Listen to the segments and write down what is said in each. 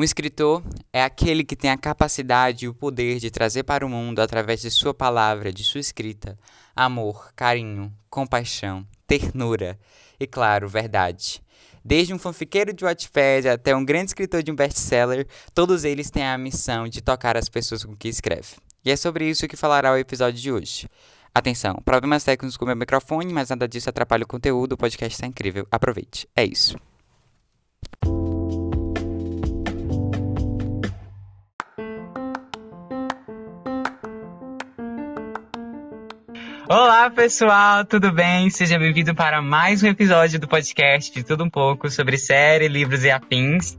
Um escritor é aquele que tem a capacidade e o poder de trazer para o mundo, através de sua palavra, de sua escrita, amor, carinho, compaixão, ternura e, claro, verdade. Desde um fanfiqueiro de Wattpad até um grande escritor de um best-seller, todos eles têm a missão de tocar as pessoas com que escreve. E é sobre isso que falará o episódio de hoje. Atenção, problemas técnicos com meu microfone, mas nada disso atrapalha o conteúdo, o podcast está incrível. Aproveite. É isso. Olá, pessoal, tudo bem? Seja bem-vindo para mais um episódio do podcast de tudo um pouco sobre série, livros e afins.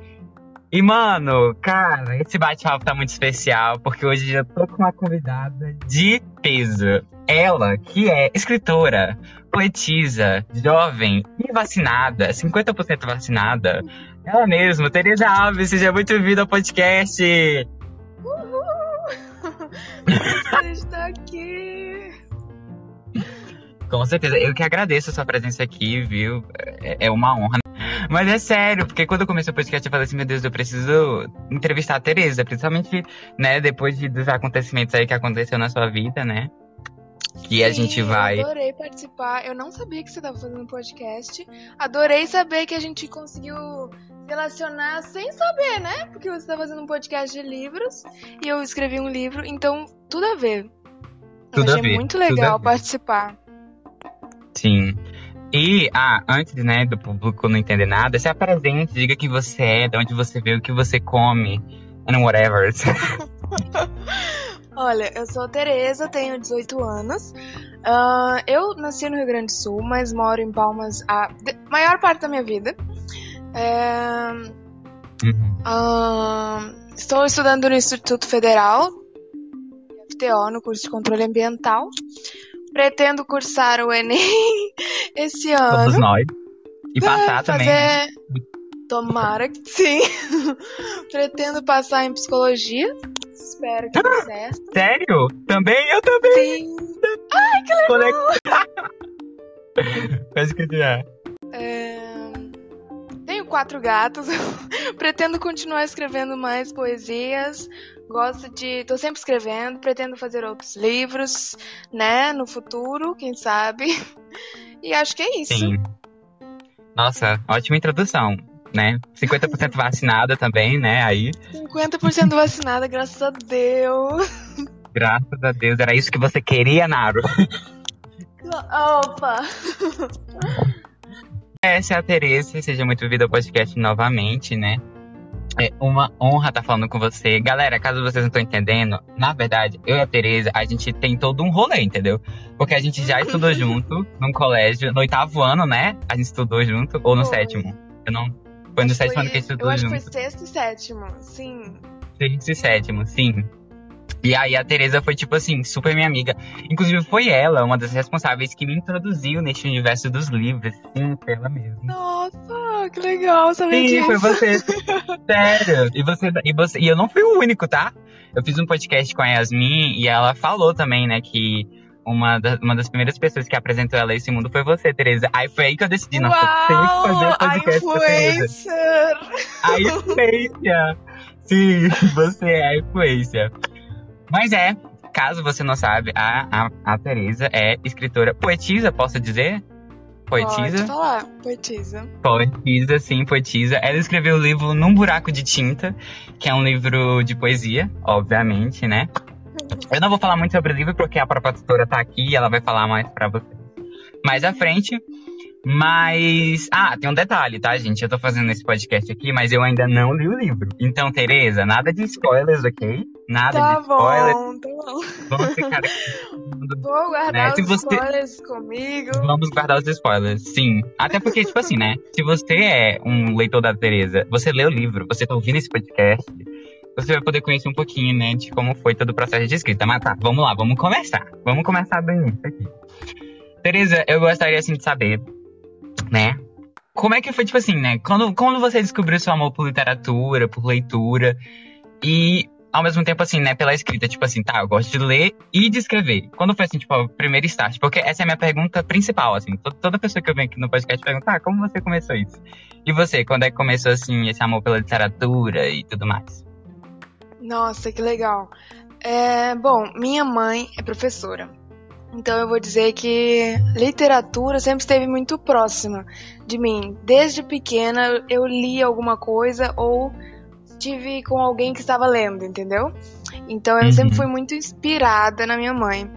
E, mano, cara, esse bate-papo tá muito especial, porque hoje eu tô com uma convidada de peso. Ela, que é escritora, poetisa, jovem e vacinada, 50% vacinada. Ela mesma, Tereza Alves, seja muito bem-vinda ao podcast. Uhul! Estou aqui. Com certeza, eu que agradeço a sua presença aqui, viu? É, é uma honra. Mas é sério, porque quando eu comecei o podcast eu falei assim, meu Deus, eu preciso entrevistar a Tereza, principalmente, né, depois de, dos acontecimentos aí que aconteceu na sua vida, né? Que Sim, a gente vai. Eu adorei participar. Eu não sabia que você estava fazendo um podcast. Adorei saber que a gente conseguiu relacionar sem saber, né? Porque você está fazendo um podcast de livros e eu escrevi um livro, então tudo a ver. Tudo eu a achei ver, muito a legal participar. Sim. E, ah, antes, né, do público não entender nada, se apresente, diga quem você é, de onde você veio, o que você come, and whatever. Olha, eu sou a Tereza, tenho 18 anos. Ah, eu nasci no Rio Grande do Sul, mas moro em Palmas a maior parte da minha vida. É, Uhum. ah, estou estudando no Instituto Federal, FTO, no curso de controle ambiental. Pretendo cursar o Enem esse Todos ano. nós. E passar também. né? Fazer... Tomara que sim. Pretendo passar em psicologia. Espero que dê certo. Sério? Também? Eu também. Sim. Conectar. Pode continuar. É, Tenho quatro gatos. Pretendo continuar escrevendo mais poesias. Gosto de. tô sempre escrevendo. Pretendo fazer outros livros, né? No futuro, quem sabe. E acho que é isso. Sim. Nossa, ótima introdução, né? 50% vacinada também, né? Aí, 50% vacinada, graças a Deus. graças a Deus, era isso que você queria, Naro. Opa! Essa é a Tereza, seja muito bem-vinda ao podcast novamente, né? É uma honra estar falando com você. Galera, caso vocês não estão entendendo, na verdade, eu e a Tereza, a gente tem todo um rolê, entendeu? Porque a gente já estudou junto num colégio, no oitavo ano, né? A gente estudou junto, ou no Foi. sétimo? Eu não. Foi no sétimo ano que a gente eu estudou acho junto. que foi sexto e sétimo, sim. Sexto e sétimo, sim. E aí a Tereza foi, tipo assim, super minha amiga. Inclusive foi ela, uma das responsáveis que me introduziu neste universo dos livros. Sim, foi ela mesma. Nossa, que legal saber Sim, disso. foi você. Sério. E você, e você. E eu não fui o único, tá? Eu fiz um podcast com a Yasmin e ela falou também, né, que uma, da- uma das primeiras pessoas que apresentou ela a esse mundo foi você, Tereza. Aí foi aí que eu decidi, nossa, eu tenho que fazer Uau, um podcast com a Tereza. influencer. A influência. Sim, você é a influência. Mas é, caso você não sabe, a, a, a Tereza é escritora, poetisa, posso dizer? Poetisa? Pode falar, poetisa. Poetisa, sim, poetisa. Ela escreveu o livro Num Buraco de Tinta, que é um livro de poesia, obviamente, né? Eu não vou falar muito sobre o livro porque a própria tutora tá aqui e ela vai falar mais pra você mais à frente. Mas. Ah, tem um detalhe, tá, gente? Eu tô fazendo esse podcast aqui, mas eu ainda não li o livro. Então, Tereza, nada de spoilers, ok? Nada Tá de spoilers. bom, tá bom. Vamos ficar aqui. Vou guardar Né, os você- spoilers comigo. Vamos guardar os spoilers, sim. Até porque, tipo assim, né? Se você é um leitor da Tereza, você lê o livro, você tá ouvindo esse podcast, você vai poder conhecer um pouquinho, né, de como foi todo o processo de escrita. Mas tá, vamos lá, vamos começar. Vamos começar do início aqui. Tereza, eu gostaria, assim, de saber, né? Como é que foi, tipo assim, né? Quando, quando você descobriu seu amor por literatura, por leitura, e ao mesmo tempo, assim, né, pela escrita, tipo assim, tá, eu gosto de ler e de escrever. Quando foi, assim, tipo, o primeiro start? Porque essa é a minha pergunta principal, assim. Toda pessoa que eu venho aqui no podcast pergunta, ah, como você começou isso? E você, quando é que começou, assim, esse amor pela literatura e tudo mais? Nossa, que legal. É, bom, minha mãe é professora. Então eu vou dizer que literatura sempre esteve muito próxima de mim. Desde pequena eu li alguma coisa ou estive com alguém que estava lendo, entendeu? Então eu uhum. sempre fui muito inspirada na minha mãe,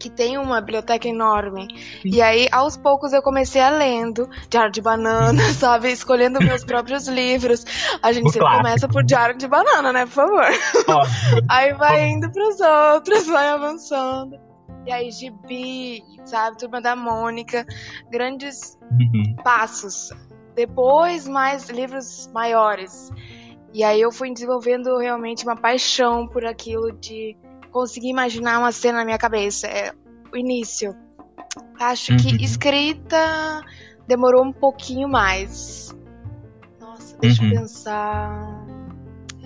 que tem uma biblioteca enorme. Sim. E aí, aos poucos, eu comecei a lendo Diário de Banana, sabe? Escolhendo meus próprios livros. A gente o sempre clássico. começa por Diário de Banana, né? Por favor. aí vai indo pros outros, vai avançando. E aí, Gibi, sabe? Turma da Mônica. Grandes uhum. passos. Depois, mais livros maiores. E aí eu fui desenvolvendo realmente uma paixão por aquilo de conseguir imaginar uma cena na minha cabeça. É o início. Acho uhum. que escrita demorou um pouquinho mais. Nossa, deixa uhum. eu pensar.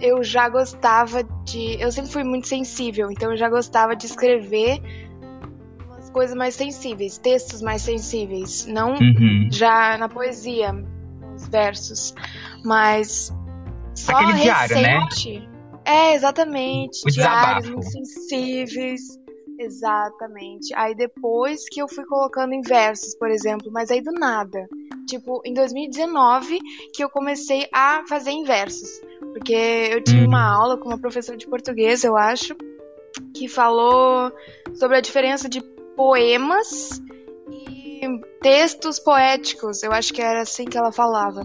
Eu já gostava de. Eu sempre fui muito sensível, então eu já gostava de escrever coisas mais sensíveis, textos mais sensíveis. Não uhum. já na poesia, nos versos. Mas só Aquele diário, né? recente. né? É, exatamente. O diários desabafo. muito sensíveis. Exatamente. Aí depois que eu fui colocando em versos, por exemplo, mas aí do nada. Tipo, em 2019 que eu comecei a fazer em versos. Porque eu tive uma uhum. aula com uma professora de português, eu acho, que falou sobre a diferença de poemas e textos poéticos. Eu acho que era assim que ela falava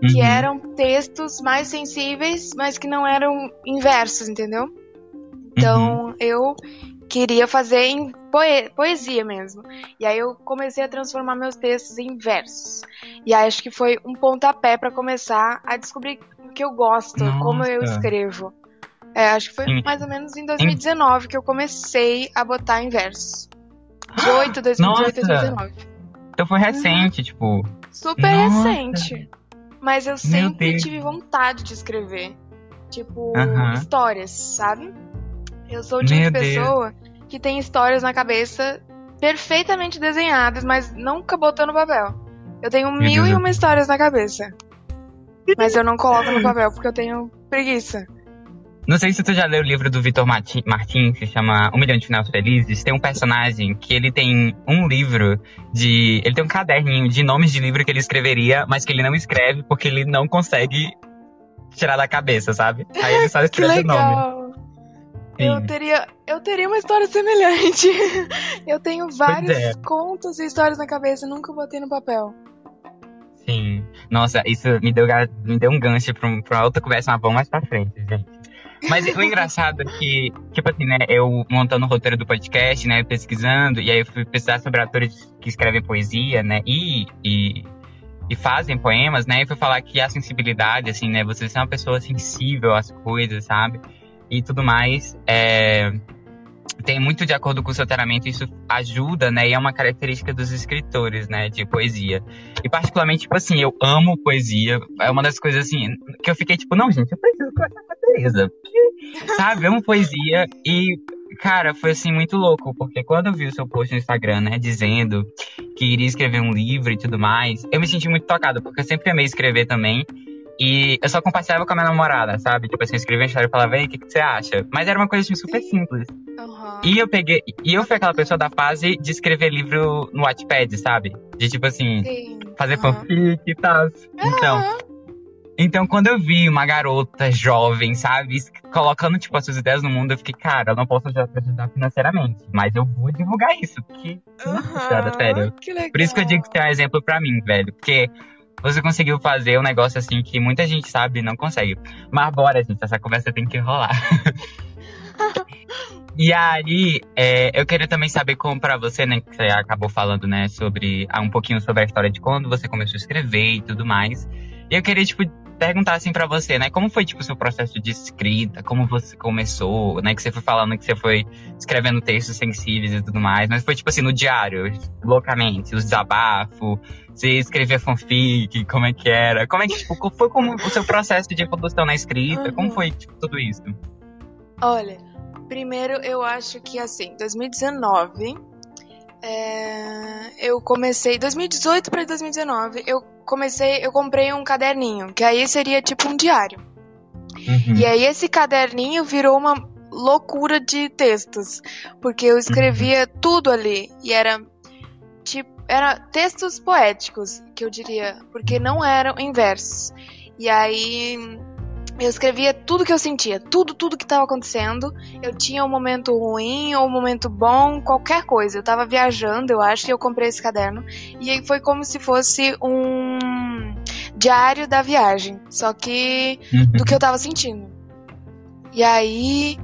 que uhum. eram textos mais sensíveis, mas que não eram inversos, entendeu? Então uhum. eu queria fazer em poe poesia mesmo. E aí eu comecei a transformar meus textos em versos. E aí acho que foi um pontapé para começar a descobrir o que eu gosto, Nossa. como eu escrevo. É, acho que foi mais ou menos em 2019 que eu comecei a botar em versos. 18, 2018, 2019. Então foi recente, uhum. tipo. Super Nossa. recente. Mas eu sempre tive vontade de escrever. Tipo, histórias, sabe? Eu sou o tipo de pessoa Deus. que tem histórias na cabeça perfeitamente desenhadas, mas nunca botou no papel. Eu tenho Meu mil Deus e uma histórias na cabeça. Mas eu não coloco no papel porque eu tenho preguiça. Não sei se tu já leu o livro do Vitor Martins, que se chama Um Milhão de Finais Felizes. Tem um personagem que ele tem um livro de. Ele tem um caderninho de nomes de livro que ele escreveria, mas que ele não escreve porque ele não consegue tirar da cabeça, sabe? Aí ele só escreve o nome. Eu teria, eu teria uma história semelhante. eu tenho vários é. contos e histórias na cabeça, nunca botei no papel. Sim. Nossa, isso me deu, me deu um gancho pra, pra outra conversa, mas vamos mais pra frente, gente. Mas o engraçado é que, tipo assim, né, eu montando o roteiro do podcast, né, pesquisando, e aí eu fui pesquisar sobre atores que escrevem poesia, né, e, e, e fazem poemas, né, e fui falar que a sensibilidade, assim, né, você ser uma pessoa sensível às coisas, sabe, e tudo mais, é, tem muito de acordo com o seu treinamento, isso ajuda, né? E é uma característica dos escritores, né? De poesia. E particularmente, tipo assim, eu amo poesia. É uma das coisas, assim, que eu fiquei tipo, não, gente, eu preciso conversar com a Tereza. Sabe? Eu amo poesia. E, cara, foi assim, muito louco. Porque quando eu vi o seu post no Instagram, né? Dizendo que iria escrever um livro e tudo mais, eu me senti muito tocado. Porque eu sempre amei escrever também. E eu só compartilhava com a minha namorada, sabe? Tipo assim, eu escrevia uma história e falava, ei, o que, que, você acha? Mas era uma coisa assim, super simples. Uhum. E eu peguei. E eu fui aquela pessoa da fase de escrever livro no Wattpad, sabe? De tipo assim, Sim. fazer uhum. fanfic e tal. Então. Então, quando eu vi uma garota jovem, sabe, colocando, tipo, as suas ideias no mundo, eu fiquei, cara, eu não posso ajudar financeiramente, mas eu vou divulgar isso, porque, uhum, nossa, sério. Por isso que eu digo que tem um exemplo pra mim, velho, porque você conseguiu fazer um negócio assim que muita gente sabe e não consegue. Mas bora, gente, essa conversa tem que rolar. e aí, é, eu queria também saber como para você, né, que você acabou falando, né, sobre um pouquinho sobre a história de quando você começou a escrever e tudo mais. E eu queria, tipo, perguntar assim para você, né? Como foi tipo o seu processo de escrita? Como você começou, né? Que você foi falando que você foi escrevendo textos sensíveis e tudo mais, mas foi tipo assim no diário, loucamente, os desabafos, você escrevia fanfic, como é que era? Como é que tipo, foi como o seu processo de evolução na escrita? Como foi tipo tudo isso? Olha, primeiro eu acho que assim, 2019 é, eu comecei 2018 para 2019 eu comecei eu comprei um caderninho que aí seria tipo um diário. Uhum. e aí esse caderninho virou uma loucura de textos porque eu escrevia tudo ali e era tipo era textos poéticos que eu diria porque não eram em versos. E aí eu escrevia tudo que eu sentia, tudo, tudo que estava acontecendo. Eu tinha um momento ruim ou um momento bom, qualquer coisa. Eu tava viajando, eu acho, e eu comprei esse caderno. E aí foi como se fosse um diário da viagem, só que Uhum. do que eu tava sentindo. E aí,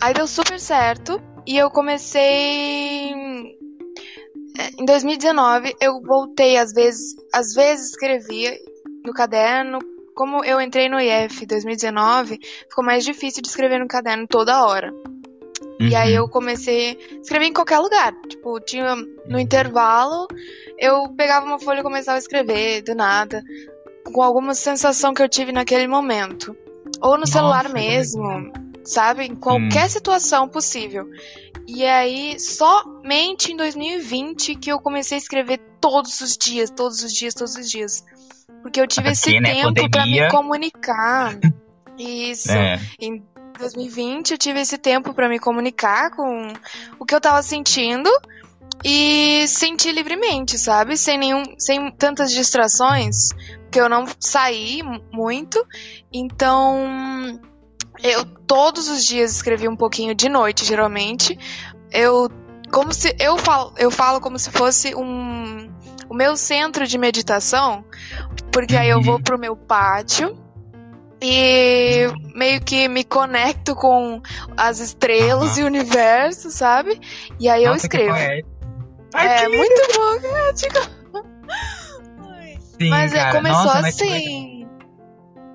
aí deu super certo e eu comecei é, em 2019, eu voltei às vezes, às vezes escrevia no caderno. Como eu entrei no IF 2019, ficou mais difícil de escrever no caderno toda hora. E aí Uhum. eu comecei a escrever em qualquer lugar. Tipo, tinha no intervalo, eu pegava uma folha e começava a escrever do nada, com alguma sensação que eu tive naquele momento. Ou no Nossa, celular mesmo, sabe? Em qualquer situação possível. E aí, somente em 2020 que eu comecei a escrever todos os dias, todos os dias, todos os dias. Porque eu tive esse Porque, né, tempo pra me comunicar. Isso. É. Em 2020 eu tive esse tempo pra me comunicar com o que eu tava sentindo e sentir livremente, sabe? Sem nenhum, sem tantas distrações, porque eu não saí mu- muito. Então, eu todos os dias escrevi um pouquinho de noite, geralmente. Eu como se eu falo, eu falo como se fosse um o meu centro de meditação, porque aí eu vou Uhum. pro meu pátio e meio que me conecto com as estrelas e o universo, sabe? E aí eu Nossa, que escrevo. Ai, É muito bom, poético. Sim, Mas é, cara. começou Nossa, assim.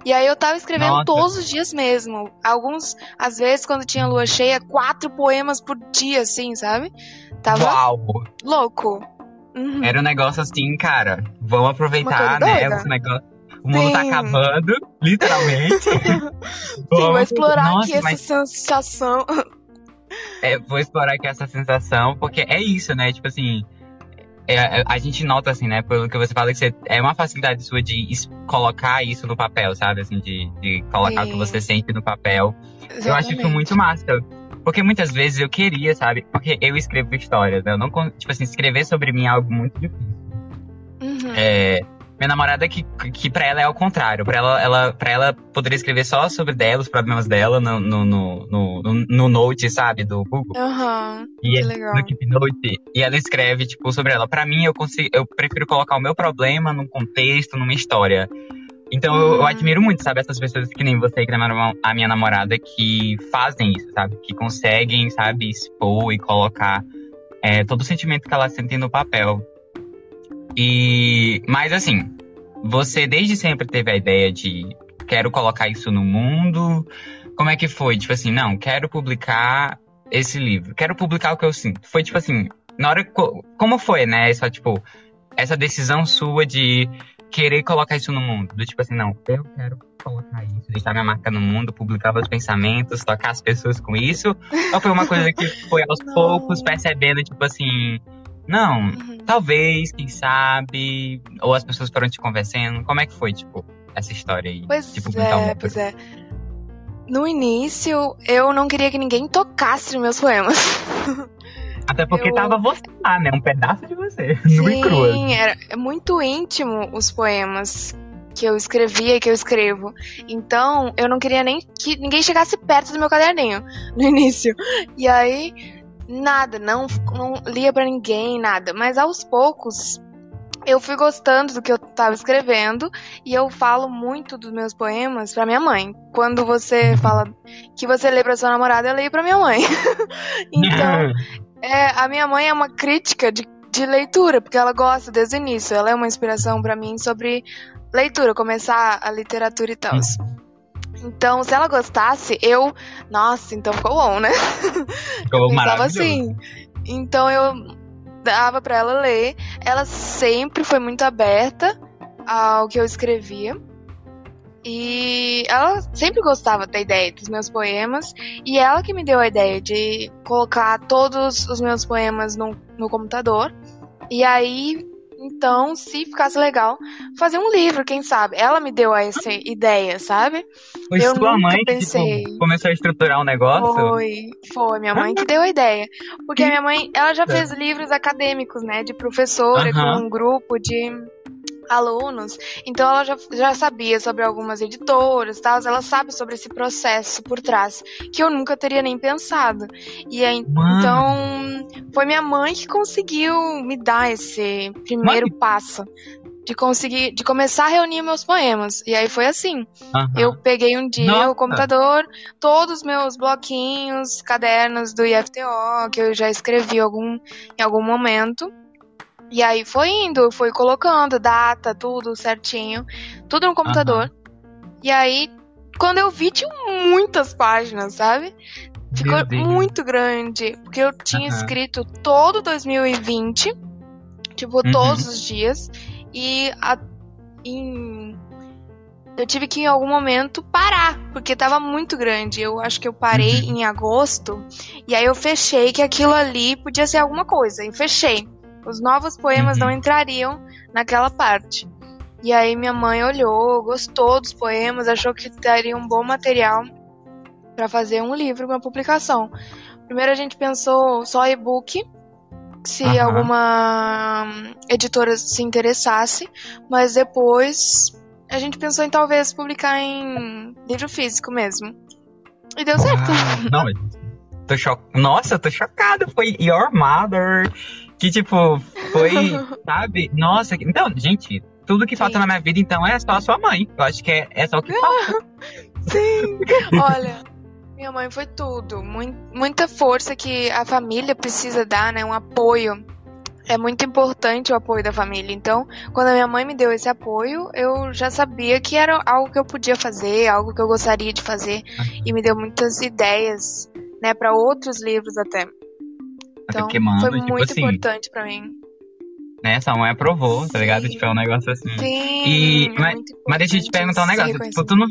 E aí eu tava escrevendo Nossa. todos os dias mesmo. Alguns, às vezes, quando tinha lua cheia, quatro poemas por dia, assim, sabe? Tava Uau! louco. Uhum. Era um negócio assim, cara. Vamos aproveitar, né? doida. Esse negócio. O mundo tá Sim. acabando, literalmente. Sim, vou explorar Nossa, aqui essa mas sensação. é, vou explorar aqui essa sensação, porque é isso, né? Tipo assim. é, é, a gente nota, assim, né? Pelo que você fala, que você, é uma facilidade sua de colocar isso no papel, sabe? Assim, de, de colocar o que Sim. você sente no papel. Eu acho isso Exatamente. muito massa. Porque muitas vezes eu queria, sabe? Porque eu escrevo histórias, né? Eu não, tipo assim, escrever sobre mim é algo muito difícil. Uhum. É, minha namorada que, que pra ela é ao contrário. Pra ela, ela, pra ela poderia escrever só sobre dela, os problemas dela no, no, no, no, no- no Note, sabe? Do Google. Aham. E que é- legal. no Keep Note. E ela escreve, tipo, sobre ela. Pra mim, eu consigo, eu prefiro colocar o meu problema num contexto, numa história. Então eu, eu Uhum. admiro muito, sabe, essas pessoas que nem você, que nem a minha- namorada, que fazem isso, sabe? Que conseguem, sabe, expor e colocar é, todo o sentimento que ela sente no papel. E. Mas assim, você desde sempre teve a ideia de quero colocar isso no mundo. Como é que foi? Tipo assim, não, quero publicar esse livro. Quero publicar o que eu sinto. Foi tipo assim, na hora. co- Como foi, né? Essa, tipo, essa decisão sua de querer colocar isso no mundo. Do tipo assim, não, eu quero colocar isso, deixar minha marca no mundo, publicar meus pensamentos, tocar as pessoas com isso. Ou foi uma coisa que foi aos Não. poucos percebendo, tipo assim, não, Uhum. talvez, quem sabe, ou as pessoas foram te convencendo. Como é que foi, tipo, essa história aí? Pois um é, pois é. No início, eu não queria que ninguém tocasse nos meus poemas. Até porque eu- tava você lá, né? Um pedaço de você, nu e crua. Sim, era muito íntimo os poemas que eu escrevia e que eu escrevo. Então, eu não queria nem que ninguém chegasse perto do meu caderninho no início. E aí, nada, não, não lia pra ninguém, nada. Mas aos poucos, eu fui gostando do que eu tava escrevendo e eu falo muito dos meus poemas pra minha mãe. Quando você fala que você lê pra sua namorada, eu leio pra minha mãe. então, é, a minha mãe é uma crítica de, de leitura, porque ela gosta desde o início. Ela é uma inspiração pra mim sobre leitura, começar a literatura e tal. Então, se ela gostasse, eu. Nossa, então ficou bom, né? Ficou Pensava maravilhoso. assim. Então eu dava pra ela ler. Ela sempre foi muito aberta ao que eu escrevia. E ela sempre gostava da ideia dos meus poemas. E ela que me deu a ideia de colocar todos os meus poemas no, no computador. E aí, então, se ficasse legal, fazer um livro, quem sabe? Ela me deu essa ideia, sabe? Foi Eu sua mãe que pensei. tipo, começou a estruturar um negócio? Foi, foi, minha mãe que deu a ideia. Porque a minha mãe, ela já fez livros acadêmicos, né? De professora, Aham. com um grupo de alunos. Então ela já, já sabia sobre algumas editoras tal. Ela sabe sobre esse processo por trás, que eu nunca teria nem pensado. E aí, então, foi minha mãe que conseguiu me dar esse primeiro Mãe. passo. De conseguir, de começar a reunir meus poemas. E aí foi assim. Aham. Eu peguei um dia Nossa. o computador, todos os meus bloquinhos, cadernos do IFTO, que eu já escrevi algum, em algum momento. E aí foi indo, fui colocando data, tudo certinho, tudo no computador. E aí, quando eu vi, tinha muitas páginas, sabe? Ficou muito grande, porque eu tinha Aham. escrito todo 2020, tipo, Uhum. todos os dias, e a- em eu tive que em algum momento parar, porque tava muito grande. Eu acho que eu parei Uhum. em agosto e aí eu fechei que aquilo ali podia ser alguma coisa. E fechei. Os novos poemas Uhum. não entrariam naquela parte. E aí minha mãe olhou, gostou dos poemas, achou que daria um bom material para fazer um livro, uma publicação. Primeiro a gente pensou só e-book, se Aham. alguma editora se interessasse, mas depois a gente pensou em talvez publicar em livro físico mesmo. E deu certo. Não, tô cho... Nossa, eu tô chocada. Foi Your Mother. Que, tipo, foi, sabe? Nossa, então, gente, tudo que falta Sim. na minha vida, então, é só a sua mãe. Eu acho que é, é só o que falta. Sim. Olha, minha mãe foi tudo. Mui- muita força que a família precisa dar, né? Um apoio. É muito importante o apoio da família. Então, quando a minha mãe me deu esse apoio, eu já sabia que era algo que eu podia fazer, algo que eu gostaria de fazer. E me deu muitas ideias, né? Para outros livros até. Então, porque, mano, foi tipo muito assim, importante pra mim. né? Sua mãe aprovou, tá ligado? Sim. Tipo, é um negócio assim. Sim. E- mas- muito Mas deixa eu te perguntar um negócio. Tipo, tu não.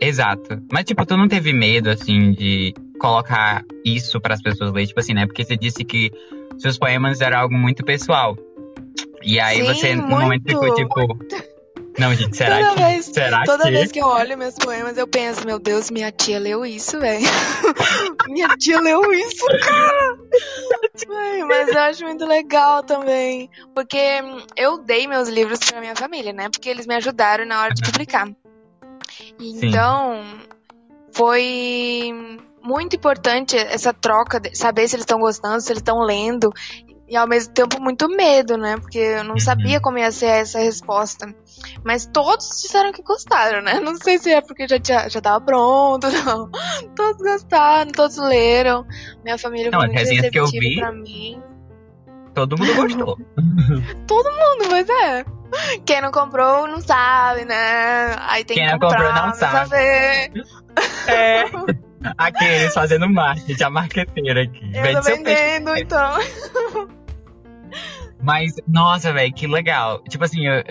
Exato. Mas, tipo, tu não teve medo, assim, de colocar isso pras pessoas lerem? Tipo assim, né? Porque você disse que seus poemas eram algo muito pessoal. E aí Sim, você, no momento, ficou muito. tipo. Não, gente, será Toda que. vez- será Toda que. vez que eu olho meus poemas, eu penso, meu Deus, minha tia leu isso, velho. minha tia leu isso, cara. Ai, mas eu acho muito legal também. Porque hum, eu dei meus livros pra minha família, né? Porque eles me ajudaram na hora de publicar. E Sim. Então, foi muito importante essa troca, de saber se eles estão gostando, se eles estão lendo. E ao mesmo tempo muito medo, né? Porque eu não Uhum. sabia como ia ser essa resposta. Mas todos disseram que gostaram, né? Não sei se é porque já, tinha, já tava pronto, não. Todos gostaram, todos leram. Minha família Não, foi muito resenhas que eu vi- pra mim. Todo mundo gostou. Mundo, mas é. Quem não comprou não sabe, né? Aí tem Quem que não comprar comprou não pra sabe. saber. é. Aqueles fazendo marketing, a marqueteira aqui. Eu Vende tô peixe. vendendo, então. Mas, nossa, velho, que legal. Tipo assim, eu-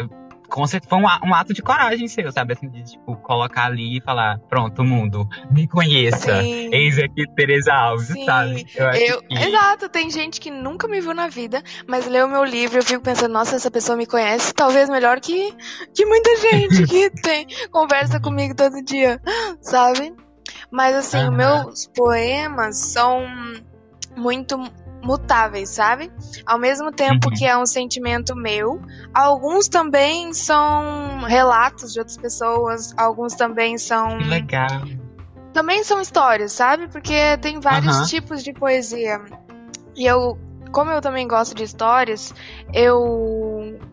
com certeza foi um, um ato de coragem seu, sabe? Assim, de, tipo, colocar ali e falar, pronto, mundo, me conheça. Sim. Eis aqui Tereza Alves, Sim. sabe? Eu Eu, que... Exato, tem gente que nunca me viu na vida, mas leu meu livro e eu fico pensando, nossa, essa pessoa me conhece talvez melhor que, que muita gente que tem, conversa comigo todo dia, sabe? Mas assim, Aham. meus poemas são muito mutáveis, sabe? Ao mesmo tempo Uhum. que é um sentimento meu, alguns também são relatos de outras pessoas, alguns também são Que legal. também são histórias, sabe? Porque tem vários Aham. tipos de poesia. E eu, como eu também gosto de histórias, eu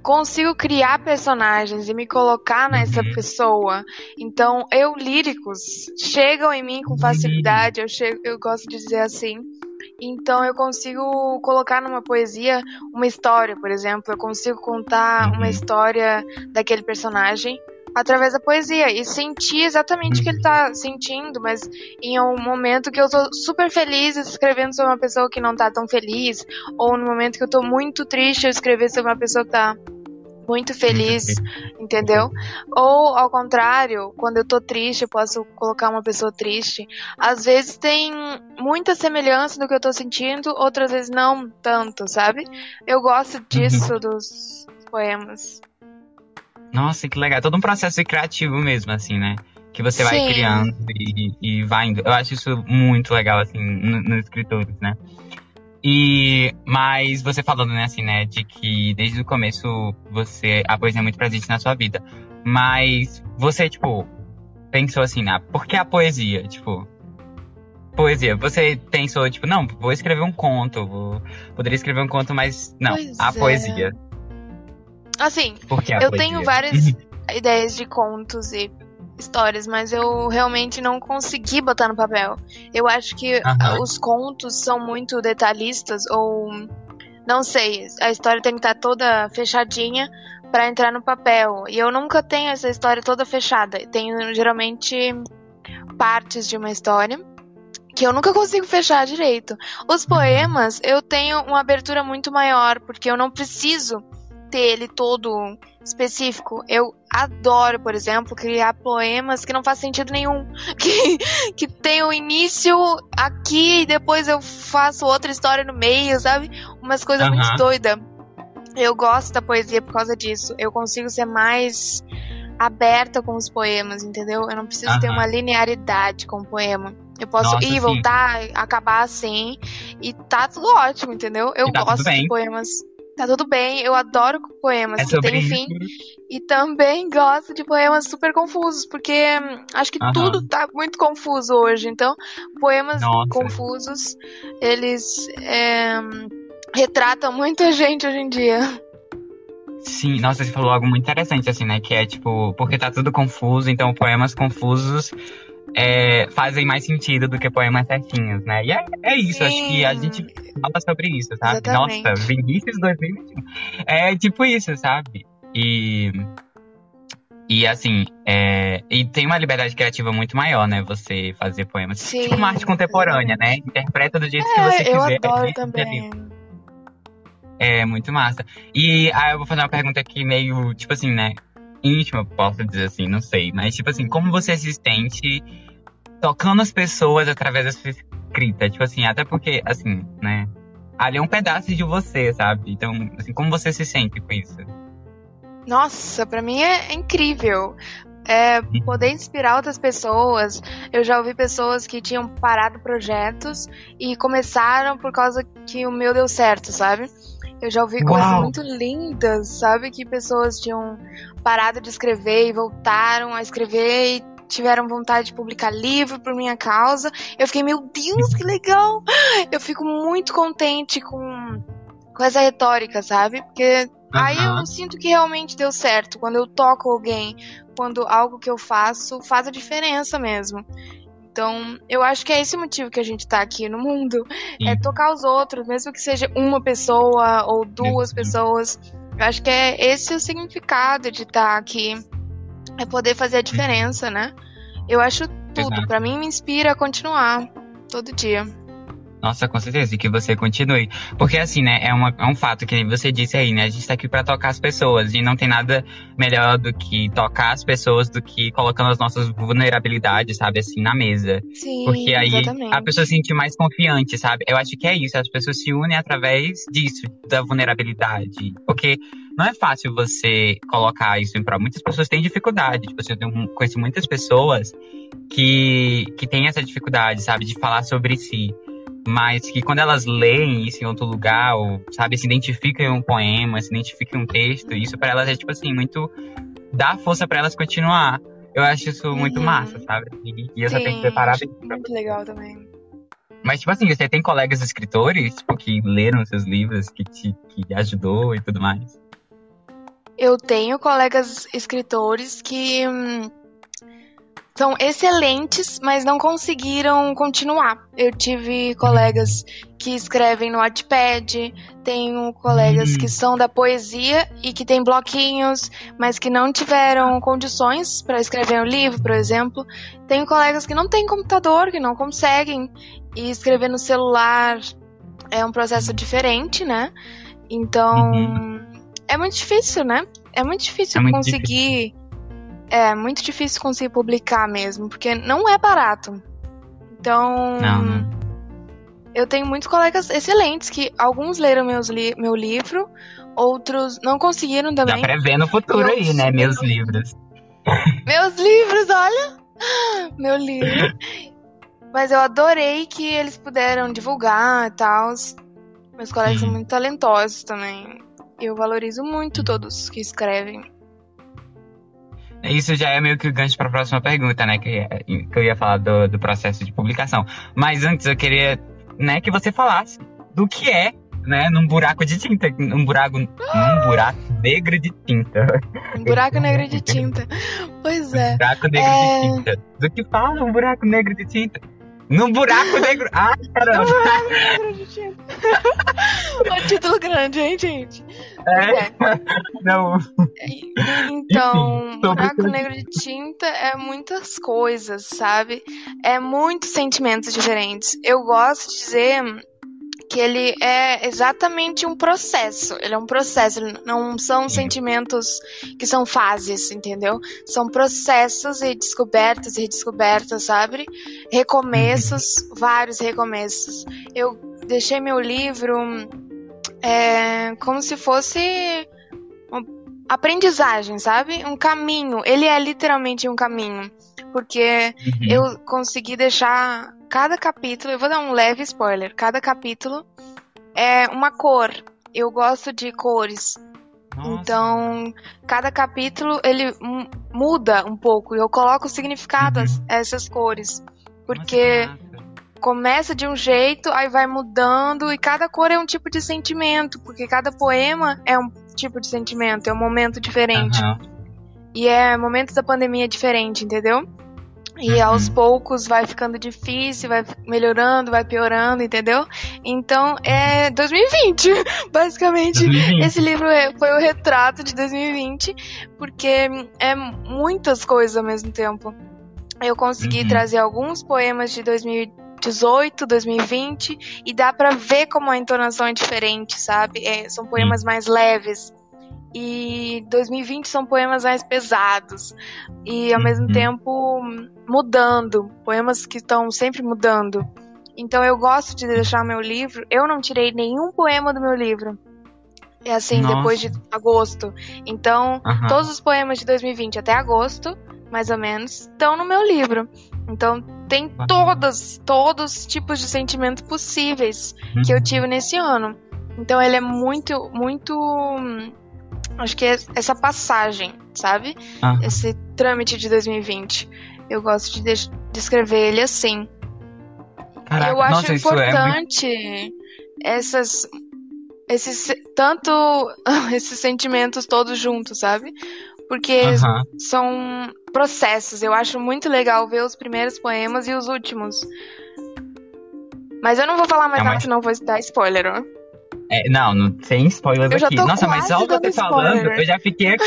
consigo criar personagens e me colocar nessa Uhum. pessoa. Então, eu líricos chegam em mim com Uhum. facilidade, eu, chego, eu gosto de dizer assim. Então eu consigo colocar numa poesia uma história, por exemplo, eu consigo contar Uhum. uma história daquele personagem através da poesia. E sentir exatamente o que ele tá sentindo, mas em um momento que eu tô super feliz escrevendo sobre uma pessoa que não tá tão feliz, ou no momento que eu tô muito triste eu escrever sobre uma pessoa que tá muito feliz, entendeu? Ou ao contrário, quando eu tô triste, eu posso colocar uma pessoa triste. Às vezes tem muita semelhança do que eu tô sentindo, outras vezes não tanto, sabe? Eu gosto disso uhum. dos poemas. Nossa, que legal. Todo um processo criativo mesmo, assim, né? Que você vai Sim. criando e, e vai indo. Eu acho isso muito legal, assim, nos escritores, né? E, mas você falando, né, assim, né, de que desde o começo você, a poesia é muito presente na sua vida. Mas você, tipo, pensou assim, né, por que a poesia? Tipo, poesia. Você pensou, tipo, não, vou escrever um conto, vou, poderia escrever um conto, mas não, pois a é. poesia. Assim, eu poesia? tenho várias ideias de contos e histórias, mas eu realmente não consegui botar no papel. Eu acho que uhum. os contos são muito detalhistas ou não sei, a história tem que estar toda fechadinha para entrar no papel. E eu nunca tenho essa história toda fechada. Tenho geralmente partes de uma história que eu nunca consigo fechar direito. Os uhum. poemas, eu tenho uma abertura muito maior, porque eu não preciso ter ele todo específico. Eu adoro, por exemplo, criar poemas que não faz sentido nenhum. Que, que tem o um início aqui e depois eu faço outra história no meio, sabe? Umas coisas uhum. muito doidas. Eu gosto da poesia por causa disso. Eu consigo ser mais aberta com os poemas, entendeu? Eu não preciso uhum. ter uma linearidade com o poema. Eu posso Nossa, ir, voltar, acabar assim. E tá tudo ótimo, entendeu? Eu tá gosto de poemas Tá tudo bem, eu adoro poemas é que tem fim. E também gosto de poemas super confusos, porque hum, acho que tudo tá muito confuso hoje. Então, poemas Nossa. confusos, eles é, retratam muita gente hoje em dia. Sim, nossa, você falou algo muito interessante, assim, né? Que é tipo, porque tá tudo confuso, então poemas confusos é, fazem mais sentido do que poemas certinhos, né? E é, é isso, Sim. acho que a gente fala sobre isso, sabe? Exatamente. Nossa, Vinícius 2021. É tipo isso, sabe? E. E assim, é, e tem uma liberdade criativa muito maior, né? Você fazer poemas. Sim, tipo uma arte contemporânea, né? Interpreta do jeito é, que você quiser. Eu adoro também. É muito massa. E aí eu vou fazer uma pergunta aqui meio, tipo assim, né? íntima, posso dizer assim, não sei. Mas, tipo assim, como você se sente tocando as pessoas através da sua escrita? Tipo assim, até porque, assim, né? Ali é um pedaço de você, sabe? Então, assim, como você se sente com isso? Nossa, para mim é incrível. É, uhum. poder inspirar outras pessoas. Eu já ouvi pessoas que tinham parado projetos e começaram por causa que o meu deu certo, sabe? Eu já ouvi Uau. coisas muito lindas, sabe? Que pessoas tinham parado de escrever e voltaram a escrever e tiveram vontade de publicar livro por minha causa. Eu fiquei, meu Deus, que legal! Eu fico muito contente com, com essa retórica, sabe? Porque uhum. aí eu sinto que realmente deu certo. Quando eu toco alguém, quando algo que eu faço faz a diferença mesmo. Então, eu acho que é esse motivo que a gente tá aqui no mundo. É Sim. É tocar os outros, mesmo que seja uma pessoa ou duas Sim. pessoas. Eu acho que é esse o significado de estar tá aqui. É poder fazer a diferença, né? Eu acho tudo. Para mim, me inspira a continuar todo dia. Nossa, com certeza, e que você continue. Porque assim, né, é, uma, é um fato que você disse aí, né? A gente tá aqui pra tocar as pessoas. E não tem nada melhor do que tocar as pessoas do que colocando as nossas vulnerabilidades, sabe, assim, na mesa. Sim, Porque aí exatamente. a pessoa se sente mais confiante, sabe? Eu acho que é isso, as pessoas se unem através disso, da vulnerabilidade. Porque não é fácil você colocar isso em prova. Muitas pessoas têm dificuldade. Tipo, assim, eu conheço muitas pessoas que, que têm essa dificuldade, sabe, de falar sobre si mas que quando elas leem isso em outro lugar, ou, sabe, se identificam em um poema, se identificam em um texto, isso para elas é, tipo assim, muito. dá força para elas continuar. Eu acho isso muito uhum. massa, sabe? E, e eu Sim, só tenho que preparar. Muito legal também. Mas, tipo assim, você tem colegas escritores tipo, que leram seus livros, que te que ajudou e tudo mais? Eu tenho colegas escritores que hum, são excelentes, mas não conseguiram continuar. Eu tive colegas que escrevem no Wattpad, tenho colegas uhum. que são da poesia e que têm bloquinhos, mas que não tiveram condições para escrever um livro, por exemplo. Tenho colegas que não têm computador, que não conseguem, e escrever no celular é um processo diferente, né? Então, uhum. é muito difícil, né? é muito difícil É muito conseguir. É muito difícil conseguir publicar mesmo, porque não é barato. Então, Não, não. eu tenho muitos colegas excelentes que alguns leram meus li meu livro, outros não conseguiram Dá também. pra ver no futuro aí, né? Meus livros. Meus livros, olha! Meu livro. Mas eu adorei que eles puderam divulgar e tal. Meus colegas são muito talentosos também. Eu valorizo muito todos que escrevem. Isso já é meio que o gancho pra próxima pergunta, né? Que, que eu ia falar do, do processo de publicação. Mas antes eu queria né, que você falasse do que é, né, num buraco de tinta. Num buraco, num buraco negro de tinta. Um buraco negro de tinta. Pois Um é. buraco negro É. de tinta. Do que fala um buraco negro de tinta? Num buraco negro. Ai, caramba! Negro de tinta. um título grande, hein, gente? É. Não. Então, Enfim, buraco negro de tinta é muitas coisas, sabe? É muitos sentimentos diferentes. Eu gosto de dizer que ele é exatamente um processo. Ele é um processo, não são sentimentos que são fases, entendeu? São processos e descobertas e redescobertas, sabe? Recomeços, vários recomeços. Eu deixei meu livro é, como se fosse uma aprendizagem, sabe? Um caminho. Ele é literalmente um caminho. Porque Uhum. eu consegui deixar cada capítulo, eu vou dar um leve spoiler, cada capítulo é uma cor. Eu gosto de cores. Nossa. Então, cada capítulo ele mu- muda um pouco. Eu coloco significado a Uhum. essas cores. Nossa, Porque que massa. Começa de um jeito, aí vai mudando e cada cor é um tipo de sentimento, porque cada poema é um tipo de sentimento, é um momento diferente. Aham. E é momento da pandemia diferente, entendeu? E Uhum. aos poucos vai ficando difícil, vai melhorando, vai piorando, entendeu? Então é 2020, basicamente. 2020. Esse livro é- foi o retrato de 2020, porque é muitas coisas ao mesmo tempo. Eu consegui Uhum. trazer alguns poemas de 2018, 2020, e dá pra ver como a entonação é diferente, sabe? É, são poemas mais leves. E 2020 são poemas mais pesados. E ao mesmo Uhum. tempo mudando. Poemas que estão sempre mudando. Então eu gosto de deixar meu livro. Eu não tirei nenhum poema do meu livro. É assim, Nossa. depois de agosto. Então, todos os poemas de 2020 até agosto, mais ou menos, estão no meu livro. Então, tem todas, todos os tipos de sentimentos possíveis que eu Uhum. tive nesse ano. Então, ele é muito, muito. Acho que é essa passagem, sabe? Aham. Esse trâmite de 2020. Eu gosto de des- descrever ele assim. Caraca, eu acho nossa, isso é muito... importante essas esses tanto esses sentimentos todos juntos, sabe? Porque são processos. Eu acho muito legal ver os primeiros poemas e os últimos. Mas eu não vou falar mais É, nada, mas- senão vou dar spoiler, ó. É, não, não, Eu já aqui. Nossa, mas só você falando, spoiler. eu já fiquei aqui.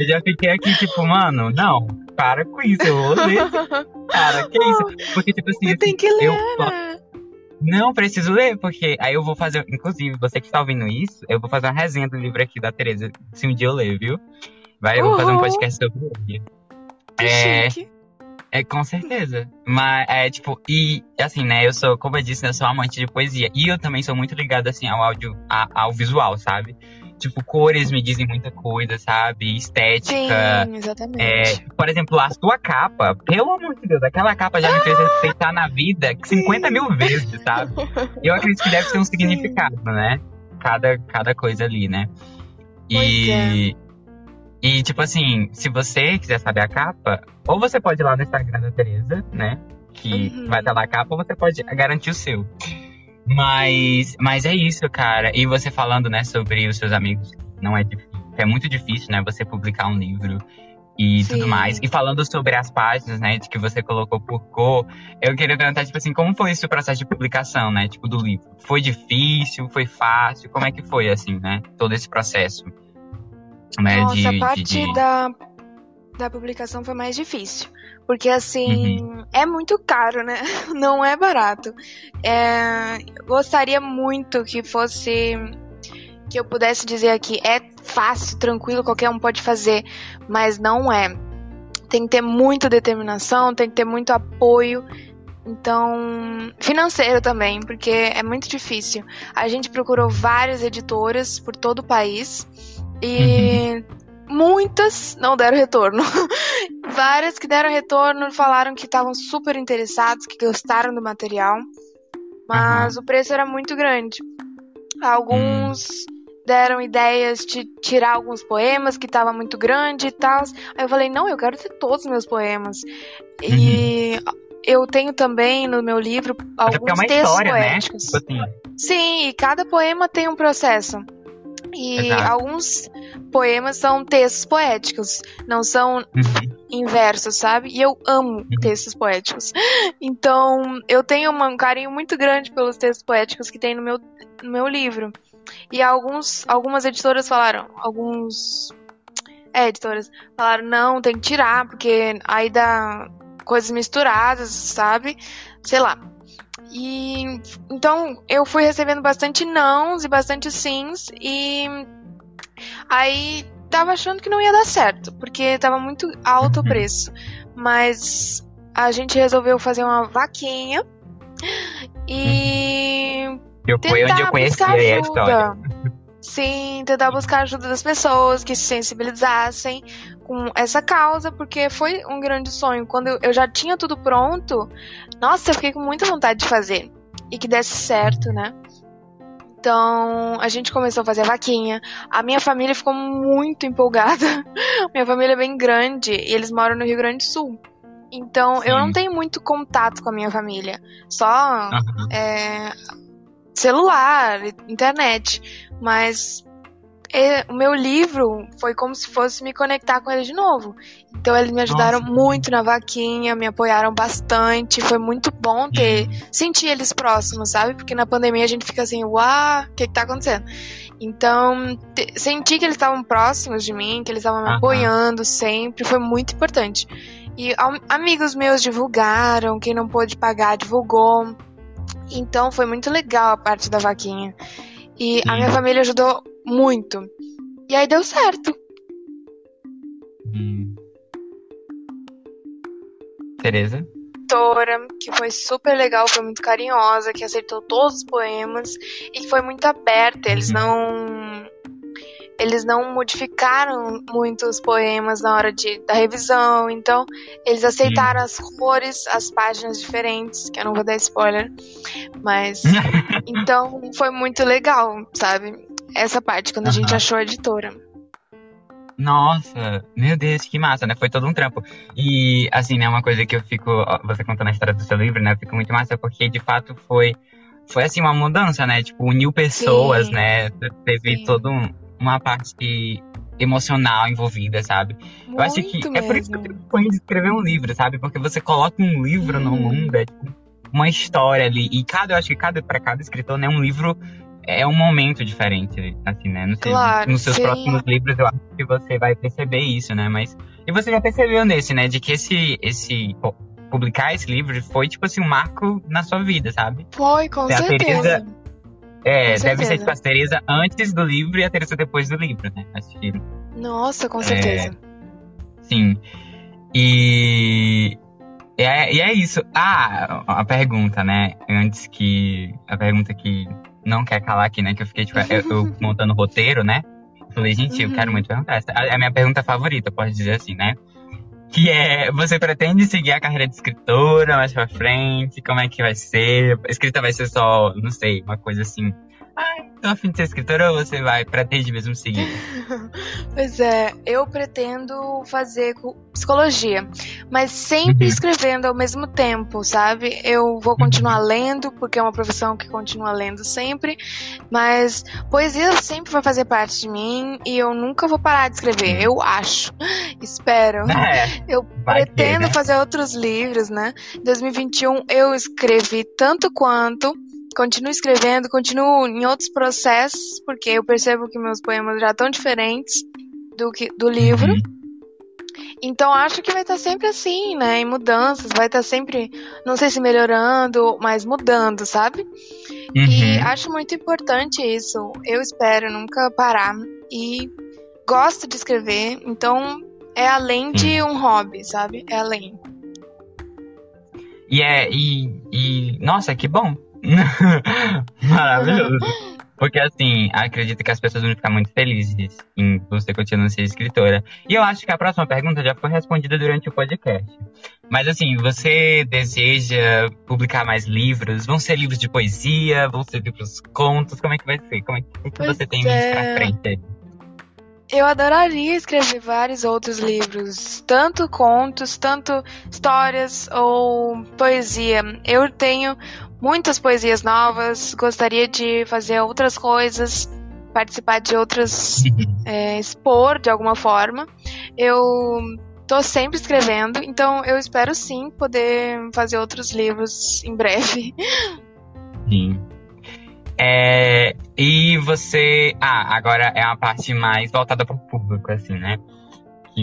eu já fiquei aqui, tipo, mano, não, para com isso, eu vou ler. Cara, que isso? Porque, tipo assim, Você tem assim, que ler, eu né? não preciso ler, porque aí eu vou fazer, inclusive, você que está ouvindo isso, eu vou fazer uma resenha do livro aqui da Tereza, se um dia eu ler, viu? Vai, eu vou fazer um podcast sobre ele. É, chique. é, com certeza. Mas, é, tipo, e, assim, né, eu sou, como eu disse, né, eu sou amante de poesia. E eu também sou muito ligado, assim, ao áudio, a- ao visual, sabe? Tipo, cores me dizem muita coisa, sabe? Estética. Sim, exatamente. É, por exemplo, a sua capa, pelo amor de Deus, aquela capa já me fez respeitar na vida 50 mil vezes, sabe? Eu acredito que deve ter um significado, né? Cada, cada coisa ali, né? E, e, tipo assim, se você quiser saber a capa, ou você pode ir lá no Instagram da Tereza, né? Que Uhum. vai estar lá a capa, ou você pode garantir o seu. Mas, mas é isso, cara. E você falando, né, sobre os seus amigos, não é difícil. É muito difícil, né, você publicar um livro e Sim. tudo mais. E falando sobre as páginas, né, de que você colocou por cor, eu queria perguntar, tipo assim, como foi esse processo de publicação, né, tipo, do livro? Foi difícil? Foi fácil? Como é que foi, assim, né, todo esse processo? Né, Nossa, de, a parte de- da, da publicação foi mais difícil. Porque, assim, é muito caro, né? Não é barato. É, gostaria muito que fosse que eu pudesse dizer aqui é fácil, tranquilo, qualquer um pode fazer, mas não é. Tem que ter muita determinação, tem que ter muito apoio. Então, financeiro também, porque é muito difícil. A gente procurou várias editoras por todo o país e uhum. muitas não deram retorno. várias que deram retorno falaram que estavam super interessados, que gostaram do material, mas uhum. o preço era muito grande. Alguns uhum deram ideias de tirar alguns poemas que tava muito grande e tal. Aí eu falei, não, eu quero ter todos os meus poemas. Uhum. E eu tenho também no meu livro é alguns é textos história, né? poéticos. Né? Tipo assim. Sim, e cada poema tem um processo. E Exato. alguns poemas são textos poéticos, não são uhum. inversos, sabe? E eu amo uhum. textos poéticos. Então, eu tenho um carinho muito grande pelos textos poéticos que tem no meu, no meu livro. E alguns, algumas editoras falaram, alguns é, editoras falaram, não, tem que tirar, porque aí dá coisas misturadas, sabe? Sei lá. E então eu fui recebendo bastante nãos e bastante sims e aí tava achando que não ia dar certo, porque tava muito alto o uhum. preço. Mas a gente resolveu fazer uma vaquinha e eu foi onde eu conheci a história. Sim, tentar buscar ajuda das pessoas que se sensibilizassem com essa causa, porque foi um grande sonho. Quando eu já tinha tudo pronto, nossa, eu fiquei com muita vontade de fazer. E que desse certo, né? Então, a gente começou a fazer a vaquinha. A minha família ficou muito empolgada. minha família é bem grande e eles moram no Rio Grande do Sul. Então, Sim. eu não tenho muito contato com a minha família. Só é, celular, internet. Mas o meu livro foi como se fosse me conectar com eles de novo. Então eles me ajudaram Nossa. muito na vaquinha, me apoiaram bastante. Foi muito bom ter uhum. sentir eles próximos, sabe? Porque na pandemia a gente fica assim, uau, o que, que tá acontecendo? Então, te, sentir que eles estavam próximos de mim, que eles estavam me apoiando sempre, foi muito importante. E amigos meus divulgaram, quem não pôde pagar divulgou. Então foi muito legal a parte da vaquinha. E Sim. a minha família ajudou muito. E aí deu certo. Hum. Tereza? Tora, que foi super legal, foi muito carinhosa, que aceitou todos os poemas e que foi muito aberta. Eles uhum. não eles não modificaram muito os poemas na hora de, da revisão, então eles aceitaram as cores, as páginas diferentes, que eu não vou dar spoiler, mas então foi muito legal, sabe? Essa parte, quando a gente achou a editora. Nossa, meu Deus, que massa, né? Foi todo um trampo. E, assim, né, uma coisa que eu fico, você contando a história do seu livro, né, eu fico muito massa porque, de fato, foi, foi assim, uma mudança, né? Tipo, uniu pessoas, Sim. né? Teve Sim. todo um, uma parte emocional envolvida, sabe? Muito eu acho que mesmo. é por isso que eu tenho de escrever um livro, sabe? Porque você coloca um livro hum. no mundo, é tipo uma história ali. E cada, eu acho que cada, para cada escritor, né, um livro é um momento diferente, assim, né? Sei, claro, nos seus sim. próximos livros eu acho que você vai perceber isso, né? Mas. E você já percebeu nesse, né? De que esse. esse publicar esse livro foi, tipo assim, um marco na sua vida, sabe? Foi, com certeza. Teresa, é, com deve ser tipo a Teresa antes do livro e a Teresa depois do livro, né? Assistiram. Nossa, com certeza. É, sim. E. É, e é isso. Ah, a pergunta, né? Antes que. A pergunta que não quer calar aqui, né? Que eu fiquei, tipo, eu, eu montando o roteiro, né? falei, gente, eu quero uhum. muito perguntar essa. É a minha pergunta favorita, pode dizer assim, né? Que é, você pretende seguir a carreira de escritora mais pra frente? Como é que vai ser? A escrita vai ser só, não sei, uma coisa assim tô afim de ser escritora ou você vai, pretende mesmo seguir? pois é, eu pretendo fazer psicologia, mas sempre uhum. escrevendo ao mesmo tempo, sabe? Eu vou continuar uhum. lendo, porque é uma profissão que continua lendo sempre, mas poesia sempre vai fazer parte de mim e eu nunca vou parar de escrever, uhum. eu acho. Espero. É, eu pretendo ter, né? fazer outros livros, né? Em 2021 eu escrevi tanto quanto continuo escrevendo, continuo em outros processos, porque eu percebo que meus poemas já estão diferentes do, que, do livro. Uhum. Então acho que vai estar sempre assim, né? Em mudanças, vai estar sempre, não sei se melhorando, mas mudando, sabe? Uhum. E acho muito importante isso. Eu espero nunca parar. E gosto de escrever, então é além de um hobby, sabe? É além. E é. E, e nossa, que bom! Maravilhoso! Porque, assim, acredito que as pessoas vão ficar muito felizes em você continuar ser escritora. E eu acho que a próxima pergunta já foi respondida durante o podcast. Mas, assim, você deseja publicar mais livros? Vão ser livros de poesia? Vão ser livros contos? Como é que vai ser? Como é que, que você tem é... pra frente Eu adoraria escrever vários outros livros, tanto contos, tanto histórias ou poesia. Eu tenho muitas poesias novas, gostaria de fazer outras coisas, participar de outras, é, expor de alguma forma. Eu tô sempre escrevendo, então eu espero sim poder fazer outros livros em breve. Sim. É, e você. Ah, agora é uma parte mais voltada para o público, assim, né?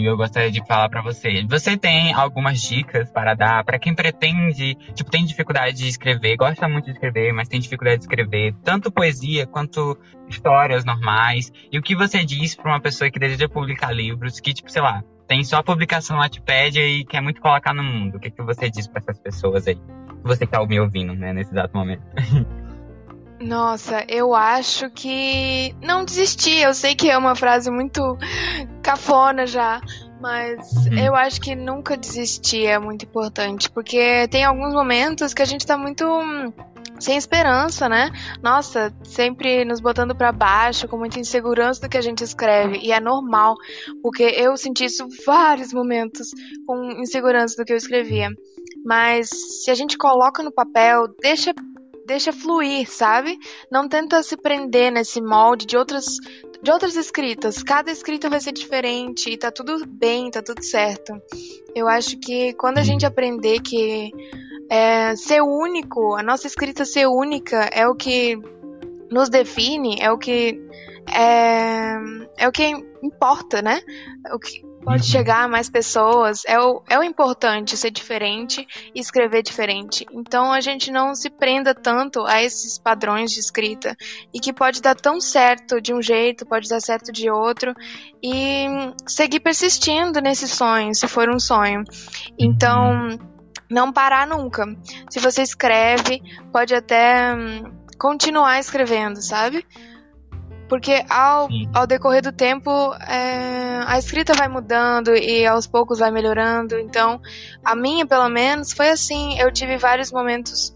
Que eu gostaria de falar para você. Você tem algumas dicas para dar para quem pretende, tipo, tem dificuldade de escrever, gosta muito de escrever, mas tem dificuldade de escrever tanto poesia quanto histórias normais. E o que você diz para uma pessoa que deseja publicar livros, que, tipo, sei lá, tem só publicação no Wattpad e quer muito colocar no mundo? O que, que você diz para essas pessoas aí? Você que tá me ouvindo, né, nesse exato momento. Nossa, eu acho que não desistir. Eu sei que é uma frase muito cafona já, mas uhum. eu acho que nunca desistir é muito importante, porque tem alguns momentos que a gente tá muito sem esperança, né? Nossa, sempre nos botando para baixo, com muita insegurança do que a gente escreve, e é normal, porque eu senti isso vários momentos com insegurança do que eu escrevia. Mas se a gente coloca no papel, deixa deixa fluir, sabe? Não tenta se prender nesse molde de outras de outras escritas. Cada escrita vai ser diferente e tá tudo bem, tá tudo certo. Eu acho que quando a gente aprender que é, ser único, a nossa escrita ser única é o que nos define, é o que é, é o que importa, né? O que, pode uhum. chegar a mais pessoas. É o, é o importante ser diferente e escrever diferente. Então a gente não se prenda tanto a esses padrões de escrita e que pode dar tão certo de um jeito, pode dar certo de outro e seguir persistindo nesse sonho, se for um sonho. Então não parar nunca. Se você escreve, pode até hum, continuar escrevendo, sabe? Porque ao, ao decorrer do tempo, é, a escrita vai mudando e aos poucos vai melhorando. Então, a minha, pelo menos, foi assim. Eu tive vários momentos.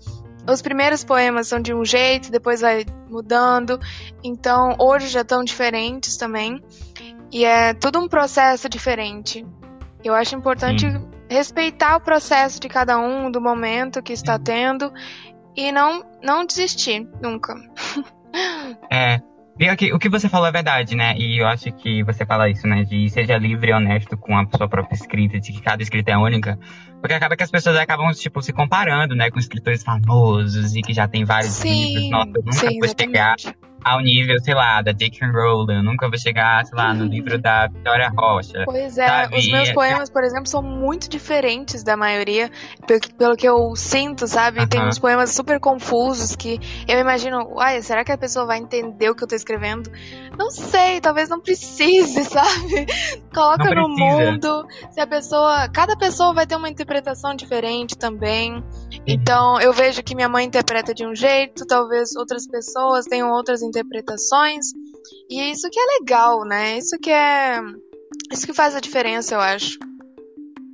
Os primeiros poemas são de um jeito, depois vai mudando. Então, hoje já estão diferentes também. E é tudo um processo diferente. Eu acho importante respeitar o processo de cada um, do momento que está tendo. E não, não desistir, nunca. É, e o que você falou é verdade, né? E eu acho que você fala isso, né? De seja livre e honesto com a sua própria escrita, de que cada escrita é única. Porque acaba que as pessoas acabam, tipo, se comparando, né? Com escritores famosos e que já tem vários sim, livros. Nossa, eu nunca sim, vou chegar ao nível, sei lá, da Dick Rowling. Eu nunca vou chegar, sei lá, no livro da Vitória Rocha. Pois é, sabe? os meus poemas, por exemplo, são muito diferentes da maioria, pelo que, pelo que eu sinto, sabe? Uh -huh. Tem uns poemas super confusos que eu imagino, uai, será que a pessoa vai entender o que eu tô escrevendo? Não sei, talvez não precise, sabe? Coloca no mundo. Se a pessoa. Cada pessoa vai ter uma interpretação diferente também. Então, eu vejo que minha mãe interpreta de um jeito, talvez outras pessoas tenham outras interpretações. E é isso que é legal, né? Isso que é. Isso que faz a diferença, eu acho.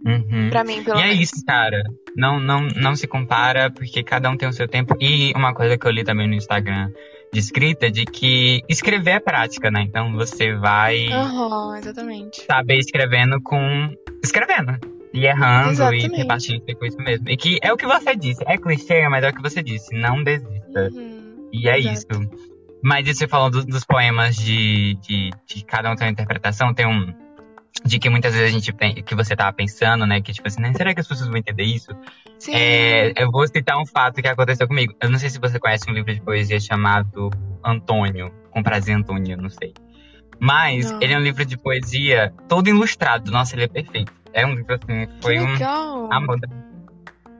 Uhum. Pra mim, pelo e é menos. é isso, cara. Não, não, não se compara, porque cada um tem o seu tempo. E uma coisa que eu li também no Instagram de escrita, de que escrever é prática, né? Então você vai uhum, exatamente. saber escrevendo com. escrevendo. E errando exatamente. e repartindo com isso mesmo. E que é o que você disse. É clichê, mas é o que você disse. Não desista. Uhum, e é exato. isso. Mas isso você falou dos, dos poemas de, de, de, cada um tem uma interpretação, tem um. De que muitas vezes a gente tem, que você tava pensando, né? Que tipo assim, será que as pessoas vão entender isso? Sim. É, eu vou citar um fato que aconteceu comigo. Eu não sei se você conhece um livro de poesia chamado Antônio, com prazer Antônio, não sei. Mas Não. ele é um livro de poesia todo ilustrado. Nossa, ele é perfeito. É um livro assim, foi um legal. amor.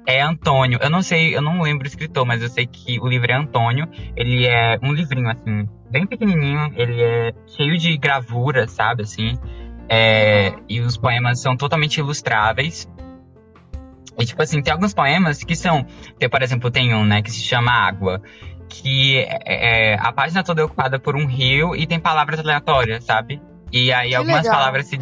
É Antônio. Eu não sei, eu não lembro o escritor, mas eu sei que o livro é Antônio. Ele é um livrinho assim, bem pequenininho. Ele é cheio de gravura, sabe, assim. É, e os poemas são totalmente ilustráveis. E, tipo assim, tem alguns poemas que são. Tem, por exemplo, tem um, né, que se chama Água. Que é, é- a página toda é ocupada por um rio e tem palavras aleatórias, sabe? E aí Que algumas legal. palavras se,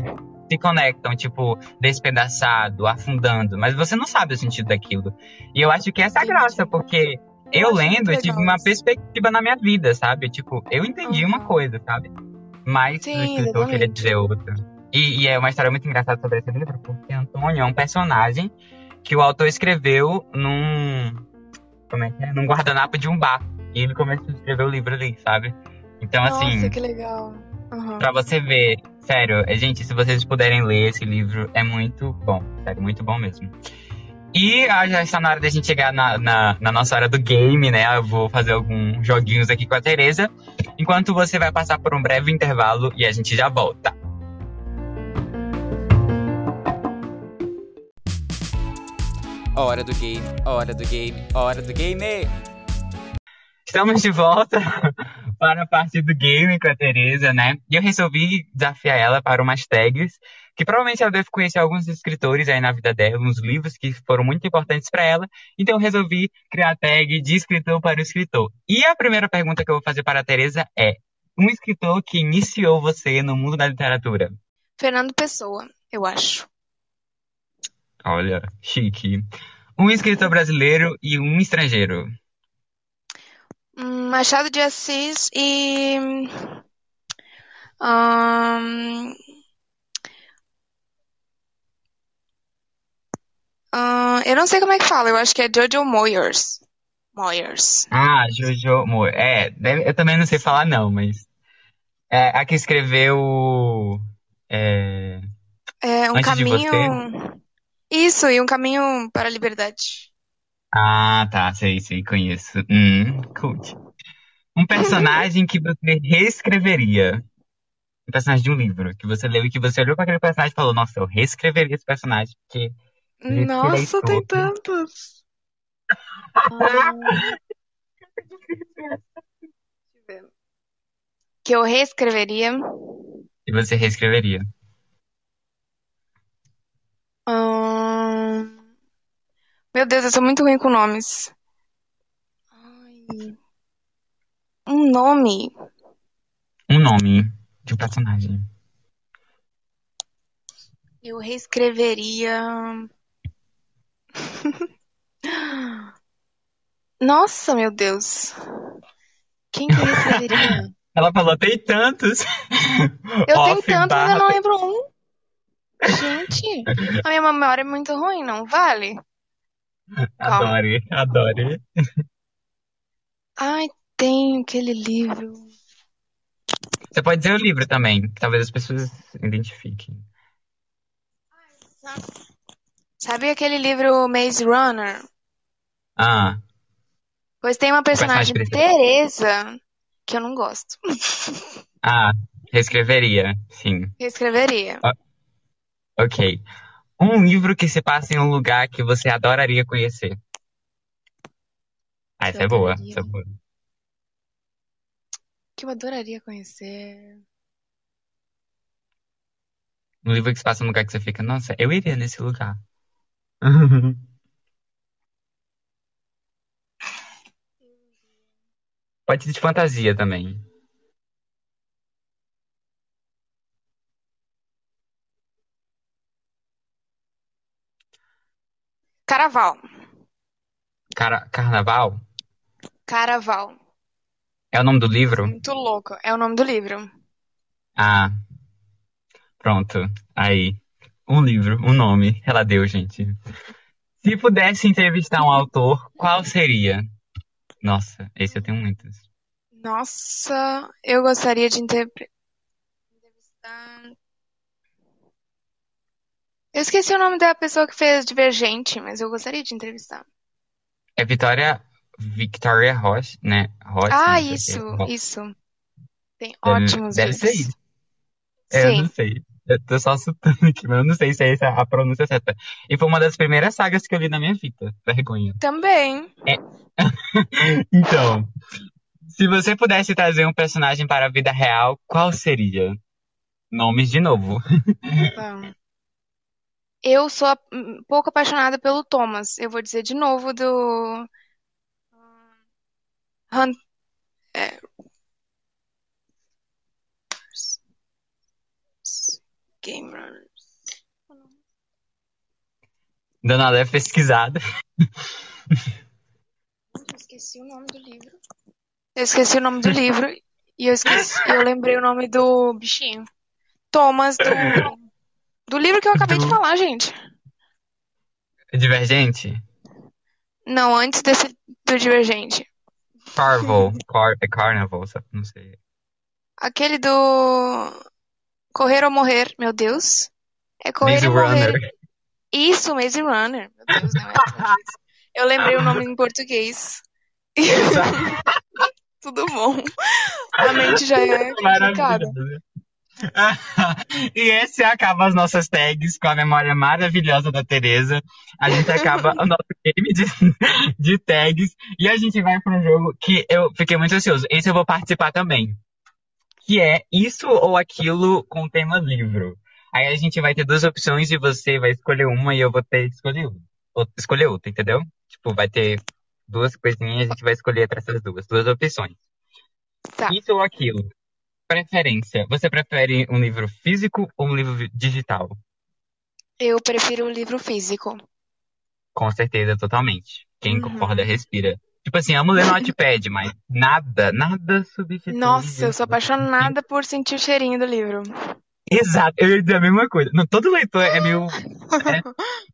se conectam, tipo, despedaçado, afundando. Mas você não sabe o sentido daquilo. E eu acho que essa é a graça, porque eu, acho lendo, eu tive uma perspectiva na minha vida, sabe? Tipo, eu entendi uma coisa, sabe? Mas Sim, o escritor queria exatamente. dizer outra. E, e é uma história muito engraçada sobre esse livro, porque Antônio é um personagem que o autor escreveu num. Como é que é? Num guardanapo de um bar. E ele começou a escrever o livro ali, sabe? Então, assim, Nossa, que legal. Aham. pra você ver, sério, é, gente, se vocês puderem ler esse livro, é muito bom. Sério, muito bom mesmo. E ah, já está na hora da gente chegar na, na, na nossa hora do game, né? Eu vou fazer alguns joguinhos aqui com a Tereza. Enquanto você vai passar por um breve intervalo e a gente já volta. Hora do game, hora do game, hora do game! Estamos de volta para a parte do game com a Tereza, né? E eu resolvi desafiar ela para umas tags, que provavelmente ela deve conhecer alguns escritores aí na vida dela, uns livros que foram muito importantes para ela. Então eu resolvi criar a tag de escritor para o escritor. E a primeira pergunta que eu vou fazer para a Tereza é: um escritor que iniciou você no mundo da literatura? Fernando Pessoa, eu acho. Olha, chique. Um escritor brasileiro e um estrangeiro. Machado de Assis e. ahn, ahn, eu não sei como é que fala, eu acho que é Jojo Moyers. Moyers. Ah, Jojo Moore. É, eu também não sei falar não, mas é a que escreveu é, É um caminho. Isso, e um caminho para a liberdade. Ah, tá, sei, sei, conheço. Hum, cult. Um personagem que você reescreveria. Um personagem de um livro que você leu e que você olhou para aquele personagem e falou, nossa, eu reescreveria esse personagem, porque Esse Nossa, tem leitor. tantos. Que eu reescreveria. e você reescreveria. Ahn, Meu Deus, eu sou muito ruim com nomes. Ai. Um nome. Um nome de um personagem. Eu reescreveria. Nossa, meu Deus. Quem que eu reescreveria? Ela falou, tem tantos. Eu tenho Off tanto, mas eu não lembro um. Gente, a minha memória é muito ruim, não vale? Calma. Adore, adore. Ai, tem aquele livro. Você pode dizer o livro também, que talvez as pessoas identifiquem. Sabe aquele livro Maze Runner? Ah, Pois tem uma personagem, personagem Teresa, que eu não gosto. ah, reescreveria, sim. Reescreveria. Ok. Um livro que se passa em um lugar que você adoraria conhecer. Ah, essa é boa, essa é boa. Que eu adoraria conhecer. Um livro que se passa um lugar que você fica, nossa, eu iria nesse lugar. Pode ser de fantasia também. Caraval. Cara, Carnaval Caraval. É o nome do livro? Muito louco. É o nome do livro. Ah, pronto. Aí. Um livro, um nome. Ela deu, gente. Se pudesse entrevistar um autor, qual seria? Nossa, esse eu tenho muitos. Nossa, eu gostaria de interpre- entrevistar. Eu esqueci o nome da pessoa que fez Divergente, mas eu gostaria de entrevistar. É Vitória Victoria Rocha, né? Rocha, Ah, isso, isso. Tem ótimos deve ser isso. É, eu não sei. Eu tô só chutando aqui, mas eu não sei se é essa a pronúncia certa. E foi uma das primeiras sagas que eu li na minha vida. Vergonha. Também. Então, se você pudesse trazer um personagem para a vida real, qual seria? Nomes de novo. Tá. Eu sou um pouco apaixonada pelo Thomas. Eu vou dizer de novo do. Han... é. Game Runners. Dona Léa pesquisada. Eu esqueci o nome do livro. Eu esqueci o nome do livro e eu esqueci, eu lembrei o nome do bichinho. Thomas do do livro que eu acabei de falar, gente. Divergente? Não, antes desse do Divergente. Carvel. Car é Carnival, sabe? não sei. Aquele do Correr ou Morrer, meu Deus. É Correr Maze Morrer. Runner. Isso, Maze Runner. Meu Deus, não é. Eu lembrei o nome em português. Tudo bom. A mente já é complicada. Maravilhoso. E esse acaba as nossas tags com a memória maravilhosa da Tereza. A gente acaba o nosso game de, de tags e a gente vai para um jogo que eu fiquei muito ansioso. Esse eu vou participar também. Que é isso ou aquilo com tema livro. Aí a gente vai ter duas opções e você vai escolher uma e eu vou ter que escolher Escolher outra, entendeu? Tipo, vai ter duas coisinhas e a gente vai escolher entre essas duas, duas opções. Tá. Isso ou aquilo. Preferência. Você prefere um livro físico ou um livro digital? Eu prefiro o livro físico. Com certeza, totalmente. Quem Uhum. concorda, respira. Tipo assim, amo ler no Notepad, mas nada, nada substitui. Nossa, eu sou apaixonada por sentir o cheirinho do livro. Exato, eu ia dizer a mesma coisa. Não, todo leitor é meio é,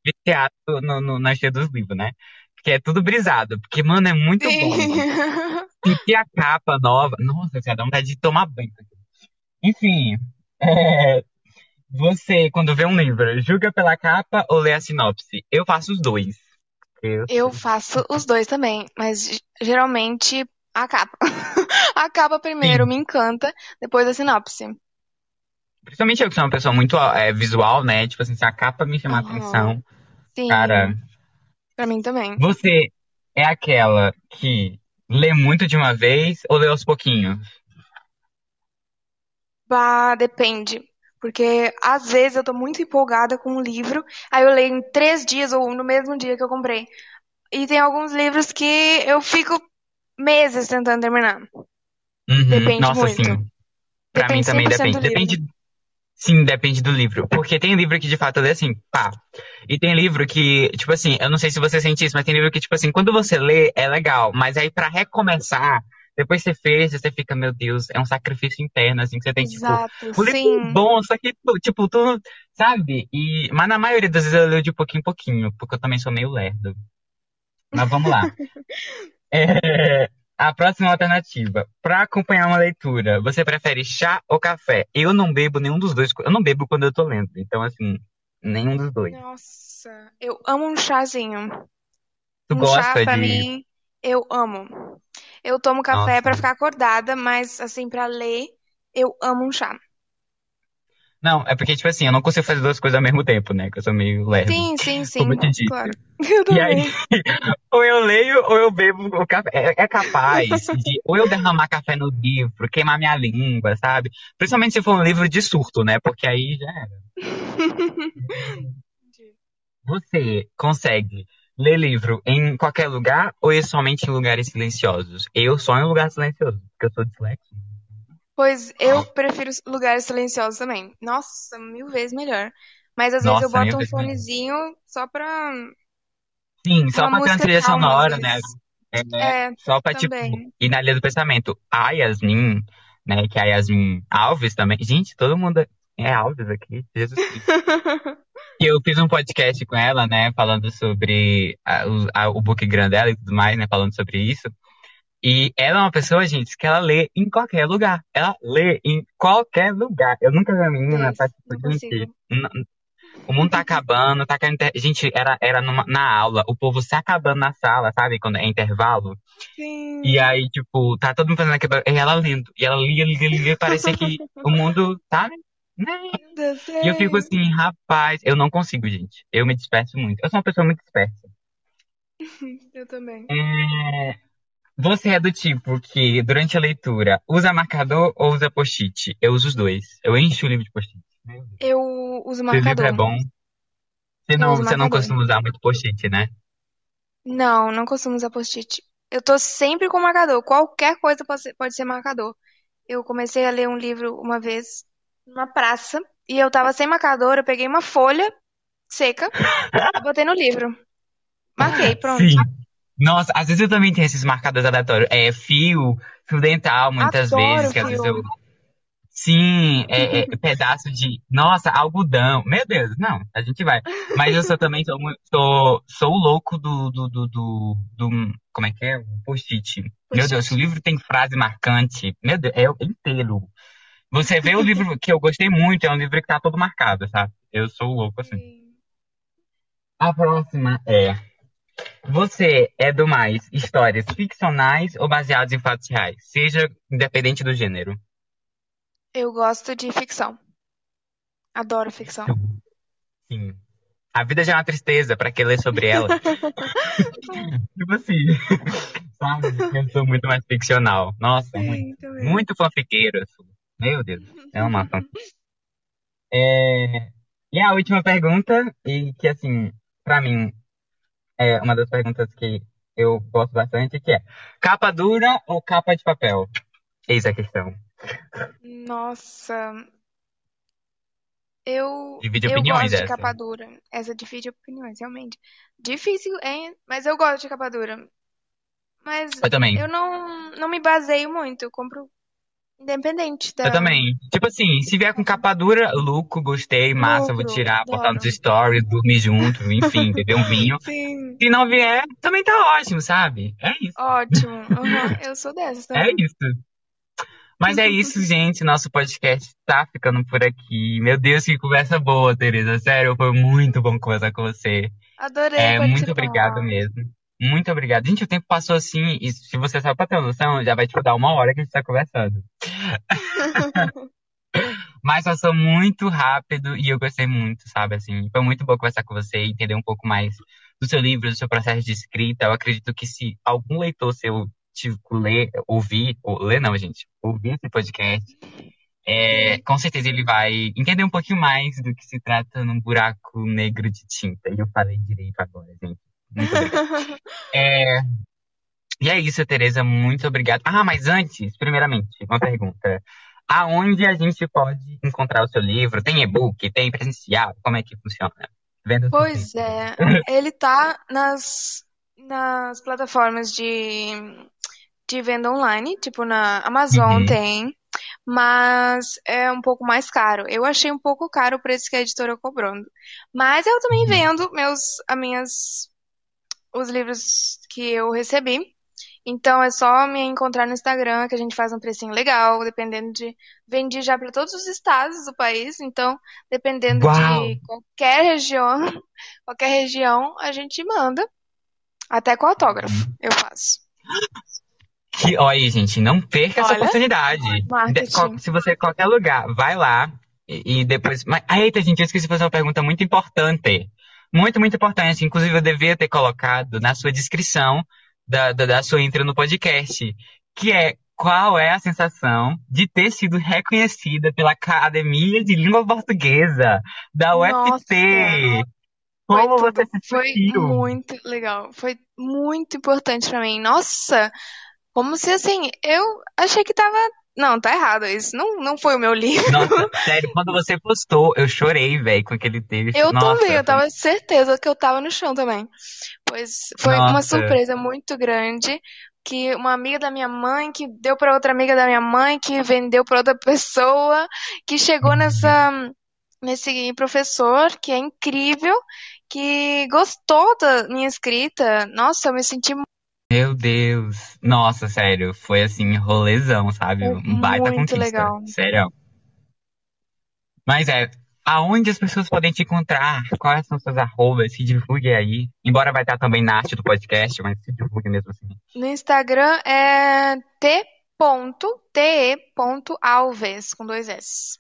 viciado no, no, na cheia dos livros, né? Porque é tudo brisado. Porque, mano, é muito bom. Sim. sentir a capa nova. Nossa, cara, dá vontade de tomar banho. Enfim, é, você, quando vê um livro, julga pela capa ou lê a sinopse? Eu faço os dois. Eu, Eu faço os dois também, mas geralmente a capa. A capa primeiro me encanta, depois a sinopse. Principalmente eu que sou uma pessoa muito é, visual, né? Tipo assim, se a capa me chamar a Aham. atenção, Sim, cara, pra mim também. você é aquela que lê muito de uma vez ou lê aos pouquinhos? Bah, depende. Porque às vezes eu tô muito empolgada com um livro, aí eu leio em três dias ou no mesmo dia que eu comprei. E tem alguns livros que eu fico meses tentando terminar. Uhum, Depende Nossa, muito. sim. Pra mim Depende também 100% depende. do livro. Depende. Sim, depende do livro. Porque tem livro que de fato leio assim, pá. E tem livro que, tipo assim, eu não sei se você sente isso, mas tem livro que, tipo assim, quando você lê é legal, mas aí pra recomeçar, depois você fez, você fica, meu Deus, é um sacrifício interno, assim, que você tem, tipo. Exato, O livro é bom, só que, tu- tipo, tu, sabe? E, mas na maioria das vezes eu leio de pouquinho em pouquinho, porque eu também sou meio lerdo. Mas vamos lá. É, a próxima alternativa. Pra acompanhar uma leitura, você prefere chá ou café? Eu não bebo nenhum dos dois. Eu não bebo quando eu tô lendo. Então, assim, nenhum dos dois. Nossa, eu amo um chazinho. Tu um chá gosta pra de. mim, eu amo. Eu tomo café pra ficar acordada, mas assim, pra ler, eu amo um chá. Não, é porque, tipo assim, eu não consigo fazer duas coisas ao mesmo tempo, né? Que eu sou meio lerdo. Sim, sim, sim. Como eu te disse. Claro. Eu E aí, ou eu leio ou eu bebo o café. É, é capaz de ou eu derramar café no livro, queimar minha língua, sabe? Principalmente se for um livro de surto, né? Porque aí já era. Você consegue ler livro em qualquer lugar ou é somente em lugares silenciosos? Eu só em lugar silencioso, porque eu sou dislexo. Pois eu prefiro lugares silenciosos também. Nossa, mil vezes melhor. Mas às vezes eu Nossa, boto um melhor. fonezinho só pra. Sim, só pra ter uma trilha calma, sonora, né? É, É, só pra, tipo, também. ir na linha do pensamento. A Yasmin, né, que é a Yasmin Alves também. Gente, todo mundo é Alves aqui, Jesus Cristo. E eu fiz um podcast com ela, né, falando sobre a- o, a- o book grande dela e tudo mais, né, falando sobre isso. E ela é uma pessoa, gente, que ela lê em qualquer lugar. Ela lê em qualquer lugar. Eu nunca vi uma menina gente, o mundo tá acabando, tá caindo. inter- Gente, era, era numa- na aula, o povo se acabando na sala, sabe? Quando é intervalo. Sim. E aí, tipo, tá todo mundo fazendo aquilo. E ela lendo. E ela lia, lia, lia, parecia que o mundo, sabe? Né? E eu fico certo. assim, rapaz, eu não consigo, gente. Eu me disperso muito. Eu sou uma pessoa muito dispersa. Eu também. É, Você é do tipo que, durante a leitura, usa marcador ou usa post-it? Eu uso os dois. Eu encho o livro de post-it. Eu uso Se o livro marcador. é bom. Você não, você não marcador. costuma usar muito post-it, né? Não, não costumo usar post-it. Eu tô sempre com marcador. Qualquer coisa pode ser, pode ser marcador. Eu comecei a ler um livro uma vez numa praça e eu tava sem marcador. Eu peguei uma folha seca e botei no livro. Marquei, pronto. Sim. Nossa, às vezes eu também tenho esses marcadores aleatórios. É fio, fio dental, muitas Adoro vezes, que às vezes eu. Sim, é, é pedaço de. Nossa, algodão. Meu Deus, não, a gente vai. Mas eu sou também sou, sou, sou o louco do, do, do, do, do- Como é que é? O post-it. Meu Deus, se o livro tem frase marcante, meu Deus, é o inteiro. Você vê o livro que eu gostei muito, é um livro que tá todo marcado, sabe? Eu sou louco assim. Sim. A próxima é. Você é do mais histórias ficcionais ou baseadas em fatos reais? Seja independente do gênero. Eu gosto de ficção. Adoro ficção. Sim. A vida já é uma tristeza, pra que ler sobre ela? tipo assim. Sabe? Eu sou muito mais ficcional. Nossa, muito, Sim, também. muito fanfiqueiro. eu sou. Meu Deus, é uma fã. É, E a última pergunta, e que assim, pra mim, é uma das perguntas que eu gosto bastante, que é capa dura ou capa de papel? Eis a questão. Nossa, eu Divide eu opiniões gosto de essa. capa dura. Essa divide opiniões, realmente. Difícil, hein? Mas eu gosto de capa dura. Mas Eu também. eu não, não me baseio muito. Eu compro independente da Eu também. Tipo assim, se vier com capa dura, lucro, gostei, massa, vou lucro. tirar, botar nos stories, dormir junto, enfim, beber um vinho. Sim, Se não vier, também tá ótimo, sabe? É isso. ótimo. Aham, Eu sou dessas É também. isso. Mas é isso, gente. Nosso podcast tá ficando por aqui. Meu Deus, que conversa boa, Tereza. Sério, foi muito bom conversar com você. Adorei É, muito participar. obrigado mesmo. Muito obrigado. Gente, o tempo passou assim, e se você sabe pra ter noção, já vai tipo dar uma hora que a gente tá conversando. Mas passou muito rápido e eu gostei muito, sabe? Assim, foi muito bom conversar com você e entender um pouco mais do seu livro, do seu processo de escrita. Eu acredito que se algum leitor seu tipo, ler, ouvir, ou ler não, gente, ouvir esse podcast, é, com certeza ele vai entender um pouquinho mais do que se trata num buraco negro de tinta. E eu falei direito agora, gente. Muito obrigado. É, e é isso, Tereza, muito obrigado. Ah, mas antes, primeiramente, uma pergunta. Aonde a gente pode encontrar o seu livro? Tem e-book? Tem presencial? Como é que funciona? Venda do Pois é, ele tá nas, nas plataformas de, de venda online, tipo na Amazon Uhum. tem, mas é um pouco mais caro. Eu achei um pouco caro o preço que a editora cobrando. Mas eu também Uhum. vendo meus, as minhas, os livros que eu recebi. Então é só me encontrar no Instagram que a gente faz um precinho legal, dependendo de. Vendi já para todos os estados do país, então dependendo Uau! de qualquer região, qualquer região a gente manda. Até com autógrafo eu faço. Que, olha gente, não perca essa Olha, oportunidade. De- marketing. qual- se você qualquer lugar, vai lá e, e depois. Mas, eita, gente, eu esqueci de fazer uma pergunta muito importante. Muito, muito importante. Inclusive, eu devia ter colocado na sua descrição da, da, da sua intro no podcast. Que é qual é a sensação de ter sido reconhecida pela Academia de Língua Portuguesa da Nossa, UFC? foi Como você tudo. se Foi sentiu? muito legal. Foi muito importante pra mim. Nossa, como se assim, eu achei que tava. Não, tá errado isso. Não, não foi o meu livro. Nossa, sério, quando você postou, eu chorei, velho, com aquele texto. Eu Nossa, também, eu tava certeza que eu tava no chão também. Pois foi uma Nossa. surpresa muito grande que uma amiga da minha mãe que deu pra outra amiga da minha mãe que vendeu pra outra pessoa que chegou nessa nesse professor que é incrível que gostou da minha escrita. Nossa, eu me senti Meu Deus. Nossa, sério, foi assim, rolezão, sabe? Foi Um baita muito conquista. legal. Sério. Mas é, aonde as pessoas podem te encontrar? Quais são suas arrobas? Se divulgue aí. Embora vai estar também na arte do podcast, mas se divulgue mesmo assim. no Instagram é t.te.alves com dois S.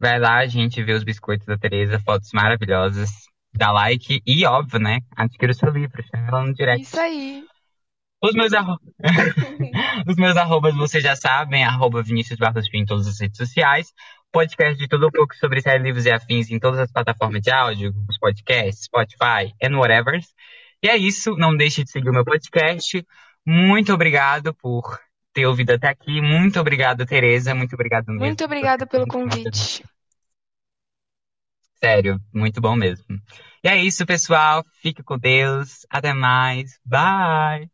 Vai lá, gente, ver os biscoitos da Tereza, fotos maravilhosas. Dá like e, óbvio, né? Adquira o seu livro, chama ela no direct. Isso aí. Os meus, arro... os meus arrobas vocês já sabem, arroba Vinícius Barros em todas as redes sociais. Podcast de tudo um pouco sobre série, livros e afins em todas as plataformas de áudio, os podcasts, Spotify and whatever. E é isso, não deixe de seguir o meu podcast. Muito obrigado por ter ouvido até aqui. Muito obrigado, Tereza. Muito obrigado mesmo. Muito obrigada pelo convite. Sério, muito bom mesmo. E é isso, pessoal. Fique com Deus. Até mais. Bye.